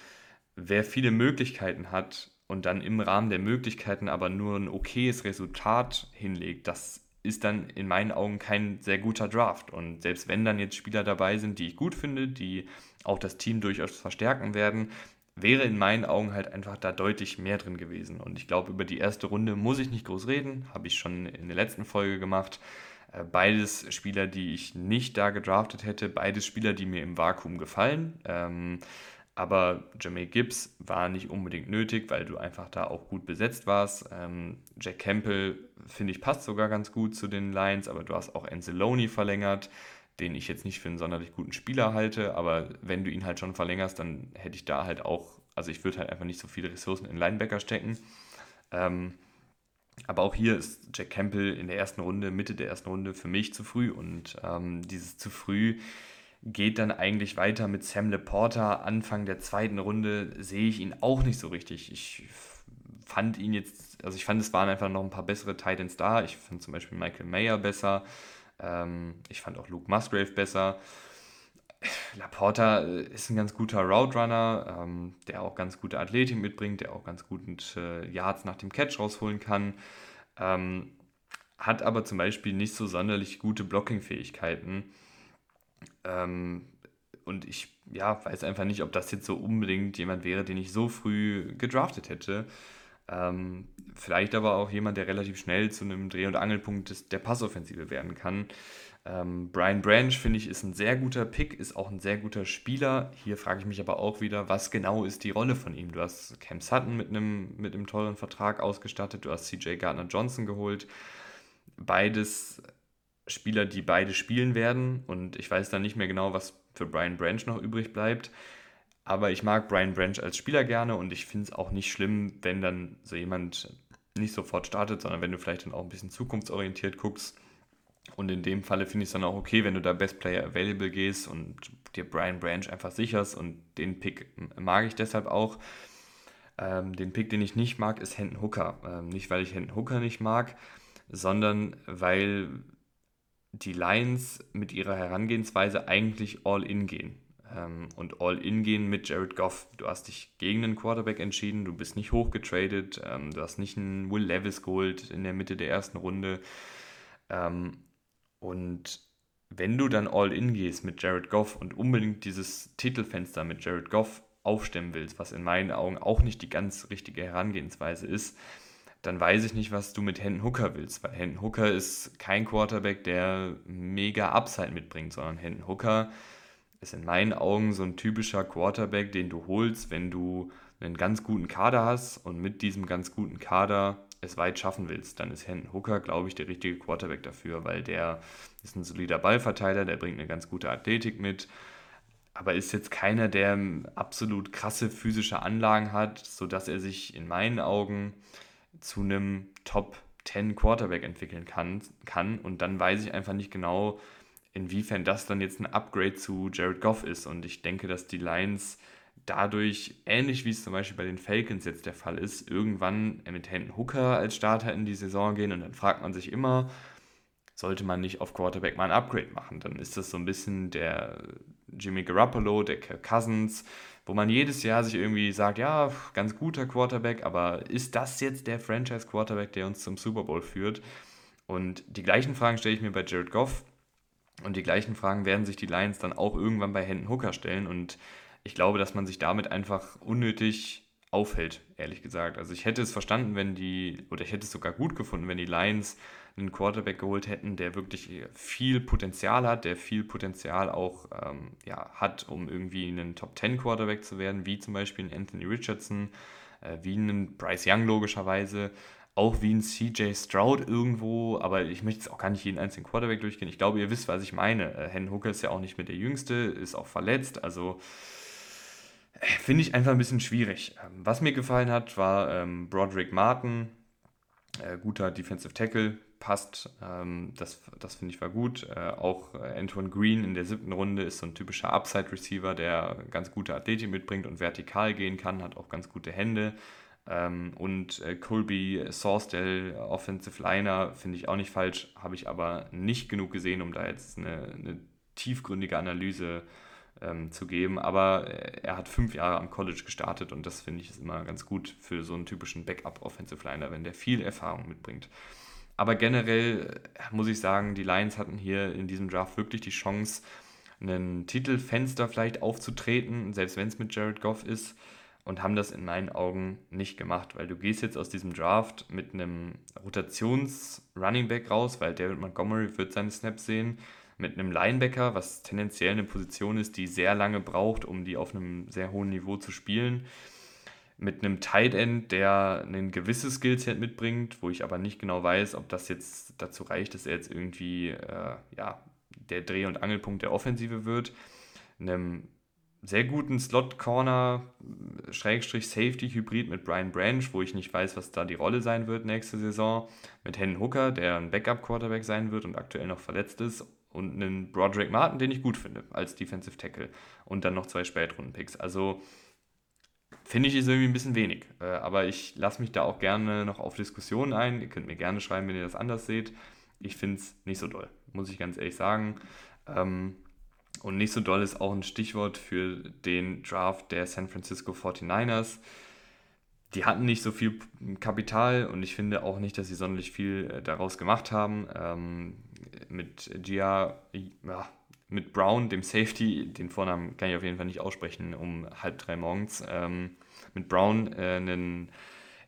A: wer viele Möglichkeiten hat und dann im Rahmen der Möglichkeiten aber nur ein okayes Resultat hinlegt, das ist dann in meinen Augen kein sehr guter Draft. Und selbst wenn dann jetzt Spieler dabei sind, die ich gut finde, die auch das Team durchaus verstärken werden, wäre in meinen Augen halt einfach da deutlich mehr drin gewesen. Und ich glaube, über die erste Runde muss ich nicht groß reden, habe ich schon in der letzten Folge gemacht. Äh, beides Spieler, die ich nicht da gedraftet hätte, beides Spieler, die mir im Vakuum gefallen. Ähm, aber Jamie Gibbs war nicht unbedingt nötig, weil du einfach da auch gut besetzt warst. Ähm, Jack Campbell, finde ich, passt sogar ganz gut zu den Lions, aber du hast auch Anzalone verlängert, den ich jetzt nicht für einen sonderlich guten Spieler halte, aber wenn du ihn halt schon verlängerst, dann hätte ich da halt auch, also ich würde halt einfach nicht so viele Ressourcen in Linebacker stecken. Ähm, aber auch hier ist Jack Campbell in der ersten Runde, Mitte der ersten Runde für mich zu früh und ähm, dieses zu früh geht dann eigentlich weiter mit Sam Leporter. Anfang der zweiten Runde sehe ich ihn auch nicht so richtig. Ich fand ihn jetzt, also ich fand, es waren einfach noch ein paar bessere Titans da. Ich fand zum Beispiel Michael Mayer besser. Ähm, ich fand auch Luke Musgrave besser. Laporta äh, ist ein ganz guter Route Runner, ähm, der auch ganz gute Athletik mitbringt, der auch ganz gute äh, Yards nach dem Catch rausholen kann. Ähm, hat aber zum Beispiel nicht so sonderlich gute Blocking-Fähigkeiten. Ähm, und ich ja, weiß einfach nicht, ob das jetzt so unbedingt jemand wäre, den ich so früh gedraftet hätte. Ähm, vielleicht aber auch jemand, der relativ schnell zu einem Dreh- und Angelpunkt des, der Passoffensive werden kann. Ähm, Brian Branch, finde ich, ist ein sehr guter Pick, ist auch ein sehr guter Spieler. Hier frage ich mich aber auch wieder, was genau ist die Rolle von ihm? Du hast Cam Sutton mit einem, mit einem teuren Vertrag ausgestattet, du hast CJ Gardner Johnson geholt. Beides Spieler, die beide spielen werden. Und ich weiß dann nicht mehr genau, was für Brian Branch noch übrig bleibt. Aber ich mag Brian Branch als Spieler gerne und ich finde es auch nicht schlimm, wenn dann so jemand nicht sofort startet, sondern wenn du vielleicht dann auch ein bisschen zukunftsorientiert guckst. Und in dem Falle finde ich es dann auch okay, wenn du da Best Player Available gehst und dir Brian Branch einfach sicherst und den Pick mag ich deshalb auch. Ähm, den Pick, den ich nicht mag, ist Hendon Hooker. Ähm, nicht, weil ich Hendon Hooker nicht mag, sondern weil die Lions mit ihrer Herangehensweise eigentlich All-In gehen. Ähm, und All-In gehen mit Jared Goff. Du hast dich gegen einen Quarterback entschieden, du bist nicht hochgetradet, ähm, du hast nicht einen Will Levis geholt in der Mitte der ersten Runde. Ähm, und wenn du dann All-In gehst mit Jared Goff und unbedingt dieses Titelfenster mit Jared Goff aufstemmen willst, was in meinen Augen auch nicht die ganz richtige Herangehensweise ist, dann weiß ich nicht, was du mit Hendon Hooker willst, weil Hendon Hooker ist kein Quarterback, der mega Upside mitbringt, sondern Hendon Hooker ist in meinen Augen so ein typischer Quarterback, den du holst, wenn du einen ganz guten Kader hast. Und mit diesem ganz guten Kader es weit schaffen willst, dann ist Hendon Hooker, glaube ich, der richtige Quarterback dafür, weil der ist ein solider Ballverteiler, der bringt eine ganz gute Athletik mit, aber ist jetzt keiner, der absolut krasse physische Anlagen hat, sodass er sich in meinen Augen zu einem Top 10 Quarterback entwickeln kann, kann. Und dann weiß ich einfach nicht genau, inwiefern das dann jetzt ein Upgrade zu Jared Goff ist. Und ich denke, dass die Lions dadurch, ähnlich wie es zum Beispiel bei den Falcons jetzt der Fall ist, irgendwann mit Hendon Hooker als Starter in die Saison gehen und dann fragt man sich immer, sollte man nicht auf Quarterback mal ein Upgrade machen? Dann ist das so ein bisschen der Jimmy Garoppolo, der Kirk Cousins, wo man jedes Jahr sich irgendwie sagt, ja, ganz guter Quarterback, aber ist das jetzt der Franchise Quarterback, der uns zum Super Bowl führt? Und die gleichen Fragen stelle ich mir bei Jared Goff. Und die gleichen Fragen werden sich die Lions dann auch irgendwann bei Hendon Hooker stellen. Und ich glaube, dass man sich damit einfach unnötig aufhält, ehrlich gesagt. Also ich hätte es verstanden, wenn die, oder ich hätte es sogar gut gefunden, wenn die Lions einen Quarterback geholt hätten, der wirklich viel Potenzial hat, der viel Potenzial auch ähm, ja, hat, um irgendwie einen Top 10 Quarterback zu werden, wie zum Beispiel ein Anthony Richardson, äh, wie ein Bryce Young logischerweise auch wie ein CJ Stroud irgendwo, aber ich möchte jetzt auch gar nicht jeden einzelnen Quarterback durchgehen. Ich glaube, ihr wisst, was ich meine. Äh, Hen Hooker ist ja auch nicht mehr der Jüngste, ist auch verletzt, also finde ich einfach ein bisschen schwierig. Ähm, was mir gefallen hat, war ähm, Broderick Martin, äh, guter Defensive Tackle, passt, ähm, das, das finde ich war gut. Äh, auch äh, Antoine Green in der siebten Runde ist so ein typischer Upside-Receiver, der ganz gute Athletik mitbringt und vertikal gehen kann, hat auch ganz gute Hände. Ähm, und äh, Colby Sorsdale, Offensive Liner, finde ich auch nicht falsch, habe ich aber nicht genug gesehen, um da jetzt eine, eine tiefgründige Analyse ähm, zu geben. Aber äh, er hat fünf Jahre am College gestartet und das finde ich ist immer ganz gut für so einen typischen Backup-Offensive Liner, wenn der viel Erfahrung mitbringt. Aber generell äh, muss ich sagen, die Lions hatten hier in diesem Draft wirklich die Chance, ein Titelfenster vielleicht aufzutreten, selbst wenn es mit Jared Goff ist und haben das in meinen Augen nicht gemacht, weil du gehst jetzt aus diesem Draft mit einem Rotations-Running Back raus, weil David Montgomery wird seine Snaps sehen, mit einem Linebacker, was tendenziell eine Position ist, die sehr lange braucht, um die auf einem sehr hohen Niveau zu spielen, mit einem Tight End, der ein gewisses Skillset mitbringt, wo ich aber nicht genau weiß, ob das jetzt dazu reicht, dass er jetzt irgendwie äh, ja, der Dreh- und Angelpunkt der Offensive wird, einem sehr guten Slot-Corner, Schrägstrich Safety-Hybrid mit Brian Branch, wo ich nicht weiß, was da die Rolle sein wird nächste Saison. Mit Hendon Hooker, der ein Backup-Quarterback sein wird und aktuell noch verletzt ist. Und einen Broderick Martin, den ich gut finde, als Defensive Tackle. Und dann noch zwei Spätrunden-Picks. Also finde ich ist irgendwie ein bisschen wenig. Äh, aber ich lasse mich da auch gerne noch auf Diskussionen ein. Ihr könnt mir gerne schreiben, wenn ihr das anders seht. Ich finde es nicht so doll, muss ich ganz ehrlich sagen. Ähm, und nicht so doll ist auch ein Stichwort für den Draft der San Francisco 49ers. Die hatten nicht so viel Kapital und ich finde auch nicht, dass sie sonderlich viel äh, daraus gemacht haben. Ähm, mit Gia, ja, mit Brown, dem Safety, den Vornamen kann ich auf jeden Fall nicht aussprechen, um halb drei morgens. Ähm, mit Brown äh, einen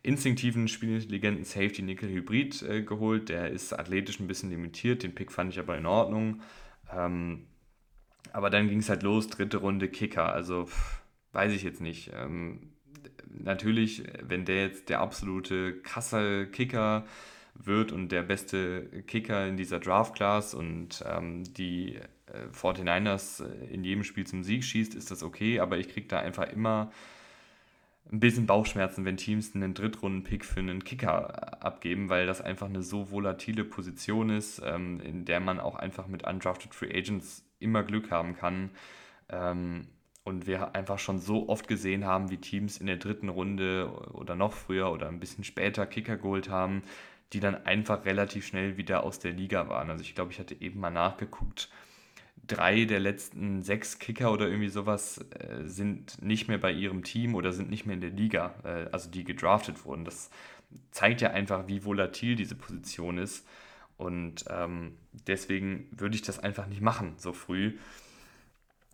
A: instinktiven, spielintelligenten Safety-Nickel-Hybrid äh, geholt. Der ist athletisch ein bisschen limitiert, den Pick fand ich aber in Ordnung. Ähm, aber dann ging es halt los, dritte Runde Kicker. Also pff, weiß ich jetzt nicht. Ähm, natürlich, wenn der jetzt der absolute krasse Kicker wird und der beste Kicker in dieser Draft-Class und ähm, die äh, 49ers in jedem Spiel zum Sieg schießt, ist das okay, aber ich kriege da einfach immer ein bisschen Bauchschmerzen, wenn Teams einen Drittrunden-Pick für einen Kicker abgeben, weil das einfach eine so volatile Position ist, ähm, in der man auch einfach mit undrafted Free Agents immer Glück haben kann. Ähm, und wir einfach schon so oft gesehen haben, wie Teams in der dritten Runde oder noch früher oder ein bisschen später Kicker geholt haben, die dann einfach relativ schnell wieder aus der Liga waren. Also ich glaube, ich hatte eben mal nachgeguckt, drei der letzten sechs Kicker oder irgendwie sowas äh, sind nicht mehr bei ihrem Team oder sind nicht mehr in der Liga, äh, also die gedraftet wurden. Das zeigt ja einfach, wie volatil diese Position ist. Und ähm, deswegen würde ich das einfach nicht machen, so früh.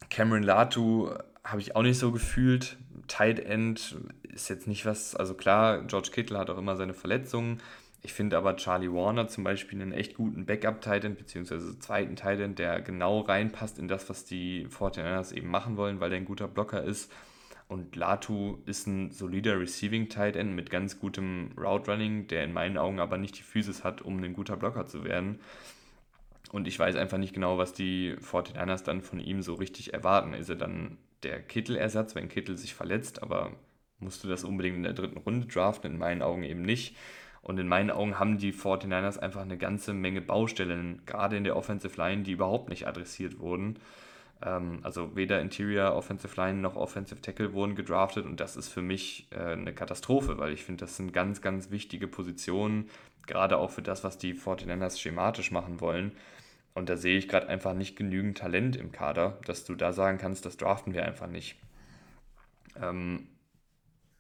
A: Cameron Latu habe ich auch nicht so gefühlt. Tight End ist jetzt nicht was, also klar, George Kittle hat auch immer seine Verletzungen. Ich finde aber Charlie Warner zum Beispiel einen echt guten Backup-Titan, beziehungsweise zweiten Titan, der genau reinpasst in das, was die 49ers eben machen wollen, weil der ein guter Blocker ist. Und Latu ist ein solider Receiving Tight End mit ganz gutem Route Running, der in meinen Augen aber nicht die Physis hat, um ein guter Blocker zu werden. Und ich weiß einfach nicht genau, was die 49ers dann von ihm so richtig erwarten. Ist er dann der Kittel-Ersatz, wenn Kittel sich verletzt, aber musst du das unbedingt in der dritten Runde draften? In meinen Augen eben nicht. Und in meinen Augen haben die 49ers einfach eine ganze Menge Baustellen, gerade in der Offensive Line, die überhaupt nicht adressiert wurden. Ähm, also weder Interior Offensive Line noch Offensive Tackle wurden gedraftet und das ist für mich äh, eine Katastrophe, weil ich finde, das sind ganz, ganz wichtige Positionen, gerade auch für das, was die 49ers schematisch machen wollen. Und da sehe ich gerade einfach nicht genügend Talent im Kader, dass du da sagen kannst, das draften wir einfach nicht. Ähm,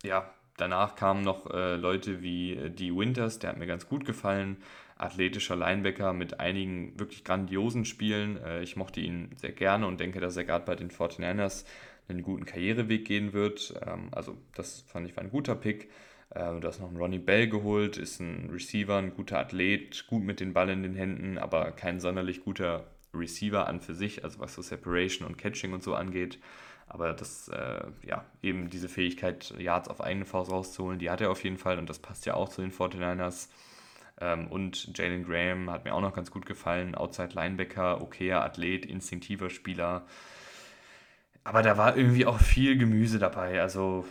A: ja, danach kamen noch äh, Leute wie äh, Dee Winters, der hat mir ganz gut gefallen athletischer Linebacker mit einigen wirklich grandiosen Spielen. Äh, ich mochte ihn sehr gerne und denke, dass er gerade bei den 49ers einen guten Karriereweg gehen wird. Ähm, also das fand ich war ein guter Pick. Äh, du hast noch einen Ronnie Bell geholt, ist ein Receiver, ein guter Athlet, gut mit den Ball in den Händen, aber kein sonderlich guter Receiver an für sich, also was so Separation und Catching und so angeht. Aber das, äh, ja, eben diese Fähigkeit, Yards auf eigene Faust rauszuholen, die hat er auf jeden Fall und das passt ja auch zu den 49ers. Ähm, und Jalen Graham hat mir auch noch ganz gut gefallen. Outside Linebacker, okayer Athlet, instinktiver Spieler. Aber da war irgendwie auch viel Gemüse dabei. Also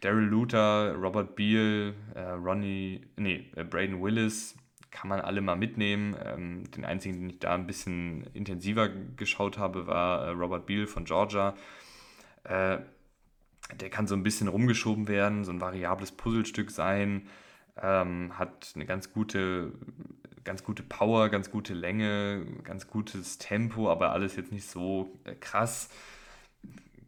A: Daryl Luther, Robert Beal, äh, Ronnie, nee, äh, Braden Willis, kann man alle mal mitnehmen. Ähm, den einzigen, den ich da ein bisschen intensiver geschaut habe, war äh, Robert Beal von Georgia. Äh, der kann so ein bisschen rumgeschoben werden, so ein variables Puzzlestück sein ähm, hat eine ganz gute, ganz gute Power, ganz gute Länge, ganz gutes Tempo, aber alles jetzt nicht so äh, krass.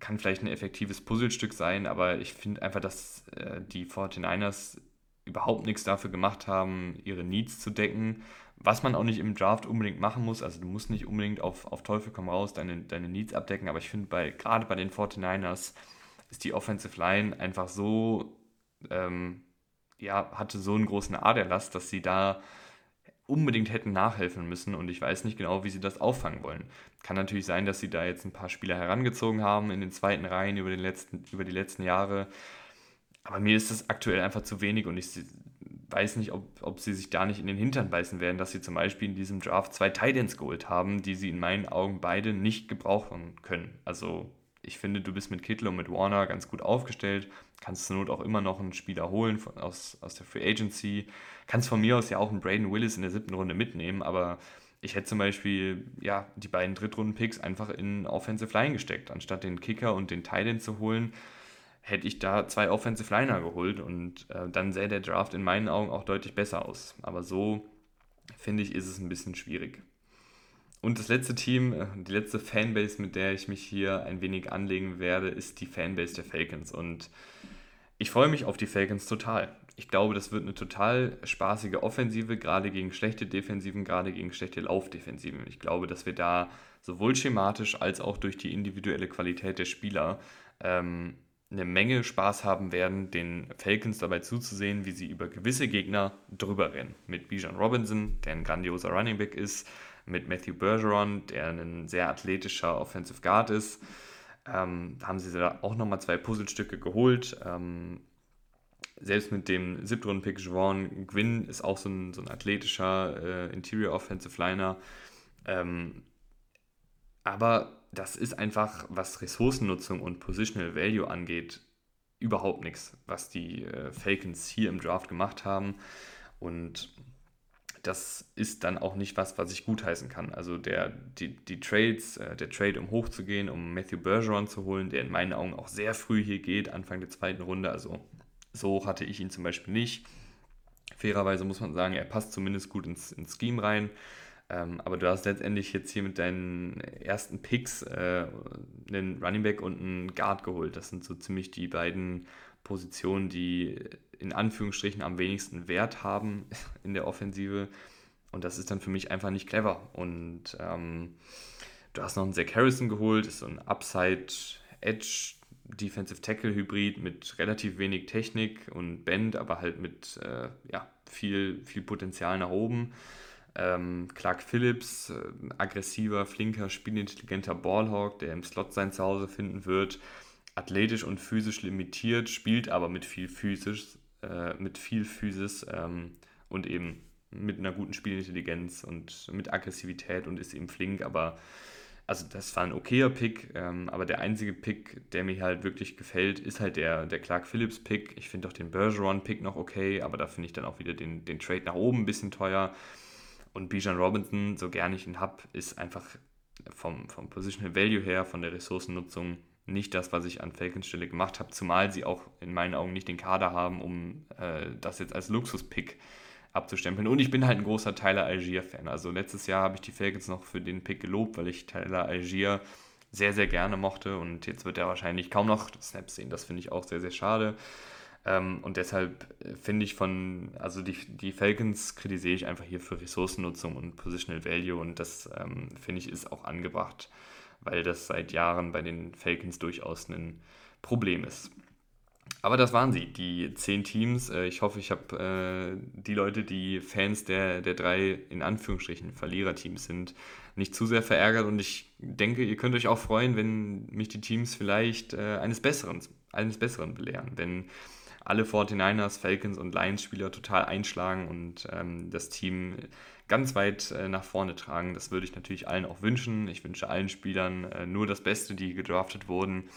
A: Kann vielleicht ein effektives Puzzlestück sein, aber ich finde einfach, dass äh, die 49ers überhaupt nichts dafür gemacht haben, ihre Needs zu decken. Was man auch nicht im Draft unbedingt machen muss, also du musst nicht unbedingt auf, auf Teufel komm raus deine, deine Needs abdecken, aber ich finde, bei, gerade bei den 49ers ist die Offensive Line einfach so ähm, ja, hatte so einen großen Aderlass, dass sie da unbedingt hätten nachhelfen müssen und ich weiß nicht genau, wie sie das auffangen wollen. Kann natürlich sein, dass sie da jetzt ein paar Spieler herangezogen haben in den zweiten Reihen über, den letzten, über die letzten Jahre. Aber mir ist das aktuell einfach zu wenig und ich weiß nicht, ob, ob sie sich da nicht in den Hintern beißen werden, dass sie zum Beispiel in diesem Draft zwei Titans geholt haben, die sie in meinen Augen beide nicht gebrauchen können. Also ich finde, du bist mit Kittle und mit Warner ganz gut aufgestellt. Kannst zur Not auch immer noch einen Spieler holen von, aus, aus der Free Agency. Kannst von mir aus ja auch einen Braden Willis in der siebten Runde mitnehmen, aber ich hätte zum Beispiel ja, die beiden Drittrunden-Picks einfach in Offensive Line gesteckt. Anstatt den Kicker und den Titan zu holen, hätte ich da zwei Offensive Liner geholt und äh, dann sähe der Draft in meinen Augen auch deutlich besser aus. Aber so finde ich, ist es ein bisschen schwierig. Und das letzte Team, äh, die letzte Fanbase, mit der ich mich hier ein wenig anlegen werde, ist die Fanbase der Falcons. Und ich freue mich auf die Falcons total. Ich glaube, das wird eine total spaßige Offensive, gerade gegen schlechte Defensiven, gerade gegen schlechte Laufdefensiven. Ich glaube, dass wir da sowohl schematisch als auch durch die individuelle Qualität der Spieler ähm, eine Menge Spaß haben werden, den Falcons dabei zuzusehen, wie sie über gewisse Gegner drüber rennen. Mit Bijan Robinson, der ein grandioser Running Back ist, mit Matthew Bergeron, der ein sehr athletischer Offensive Guard ist. Ähm, da haben sie da auch nochmal zwei Puzzlestücke geholt. Ähm, selbst mit dem siebten-Pick Javon Gwynn ist auch so ein, so ein athletischer äh, Interior Offensive Liner. Ähm, aber das ist einfach, was Ressourcennutzung und Positional Value angeht, überhaupt nichts, was die äh, Falcons hier im Draft gemacht haben. Und das ist dann auch nicht was, was ich gutheißen kann. Also der, die, die Trades, äh, der Trade, um hochzugehen, um Matthew Bergeron zu holen, der in meinen Augen auch sehr früh hier geht, Anfang der zweiten Runde. Also so hoch hatte ich ihn zum Beispiel nicht. Fairerweise muss man sagen, er passt zumindest gut ins, ins Scheme rein. Ähm, aber du hast letztendlich jetzt hier mit deinen ersten Picks äh, einen Running Back und einen Guard geholt. Das sind so ziemlich die beiden Positionen, die in Anführungsstrichen am wenigsten Wert haben *laughs* in der Offensive. Und das ist dann für mich einfach nicht clever. Und ähm, du hast noch einen Zach Harrison geholt, ist so ein Upside Edge Defensive Tackle Hybrid mit relativ wenig Technik und Bend, aber halt mit äh, ja, viel, viel Potenzial nach oben. Ähm, Clark Phillips, äh, aggressiver, flinker, spielintelligenter Ballhawk, der im Slot sein Zuhause finden wird. Athletisch und physisch limitiert, spielt aber mit viel Physis, äh, mit viel Physis ähm, und eben mit einer guten Spielintelligenz und mit Aggressivität und ist eben flink, aber also das war ein okayer Pick, ähm, aber der einzige Pick, der mir halt wirklich gefällt, ist halt der, der Clark Phillips Pick. Ich finde auch den Bergeron Pick noch okay, aber da finde ich dann auch wieder den, den Trade nach oben ein bisschen teuer. Und Bijan Robinson, so gern ich ihn habe, ist einfach vom, vom Positional Value her, von der Ressourcennutzung nicht das, was ich an Falcons Stelle gemacht habe, zumal sie auch in meinen Augen nicht den Kader haben, um äh, das jetzt als Luxus-Pick abzustempeln. Und ich bin halt ein großer Tyler Algier-Fan. Also letztes Jahr habe ich die Falcons noch für den Pick gelobt, weil ich Tyler Algier sehr, sehr gerne mochte und jetzt wird er wahrscheinlich kaum noch Snaps sehen. Das finde ich auch sehr, sehr schade. Ähm, und deshalb äh, finde ich von, also die, die Falcons kritisiere ich einfach hier für Ressourcennutzung und Positional Value und das ähm, finde ich ist auch angebracht, weil das seit Jahren bei den Falcons durchaus ein Problem ist. Aber das waren sie, die zehn Teams. Äh, ich hoffe, ich habe äh, die Leute, die Fans der, der drei in Anführungsstrichen Verliererteams sind, nicht zu sehr verärgert und ich denke, ihr könnt euch auch freuen, wenn mich die Teams vielleicht äh, eines Besseren, eines Besseren belehren. Wenn alle 49ers, Falcons und Lions-Spieler total einschlagen und ähm, das Team ganz weit äh, nach vorne tragen. Das würde ich natürlich allen auch wünschen. Ich wünsche allen Spielern äh, nur das Beste, die gedraftet wurden.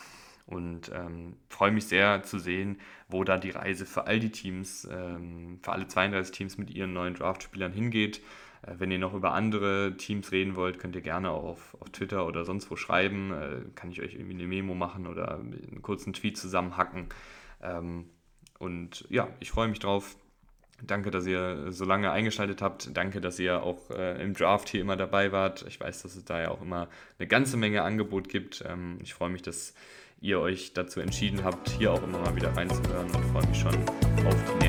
A: Und ähm, freue mich sehr zu sehen, wo da die Reise für all die Teams, ähm, für alle 32 Teams mit ihren neuen Draft-Spielern hingeht. Äh, wenn ihr noch über andere Teams reden wollt, könnt ihr gerne auf, auf Twitter oder sonst wo schreiben. Äh, kann ich euch irgendwie eine Memo machen oder einen kurzen Tweet zusammenhacken. Ähm, und ja, ich freue mich drauf. Danke, dass ihr so lange eingeschaltet habt. Danke, dass ihr auch äh, im Draft hier immer dabei wart. Ich weiß, dass es da ja auch immer eine ganze Menge Angebot gibt. Ähm, ich freue mich, dass ihr euch dazu entschieden habt, hier auch immer mal wieder reinzuhören und freue mich schon auf die.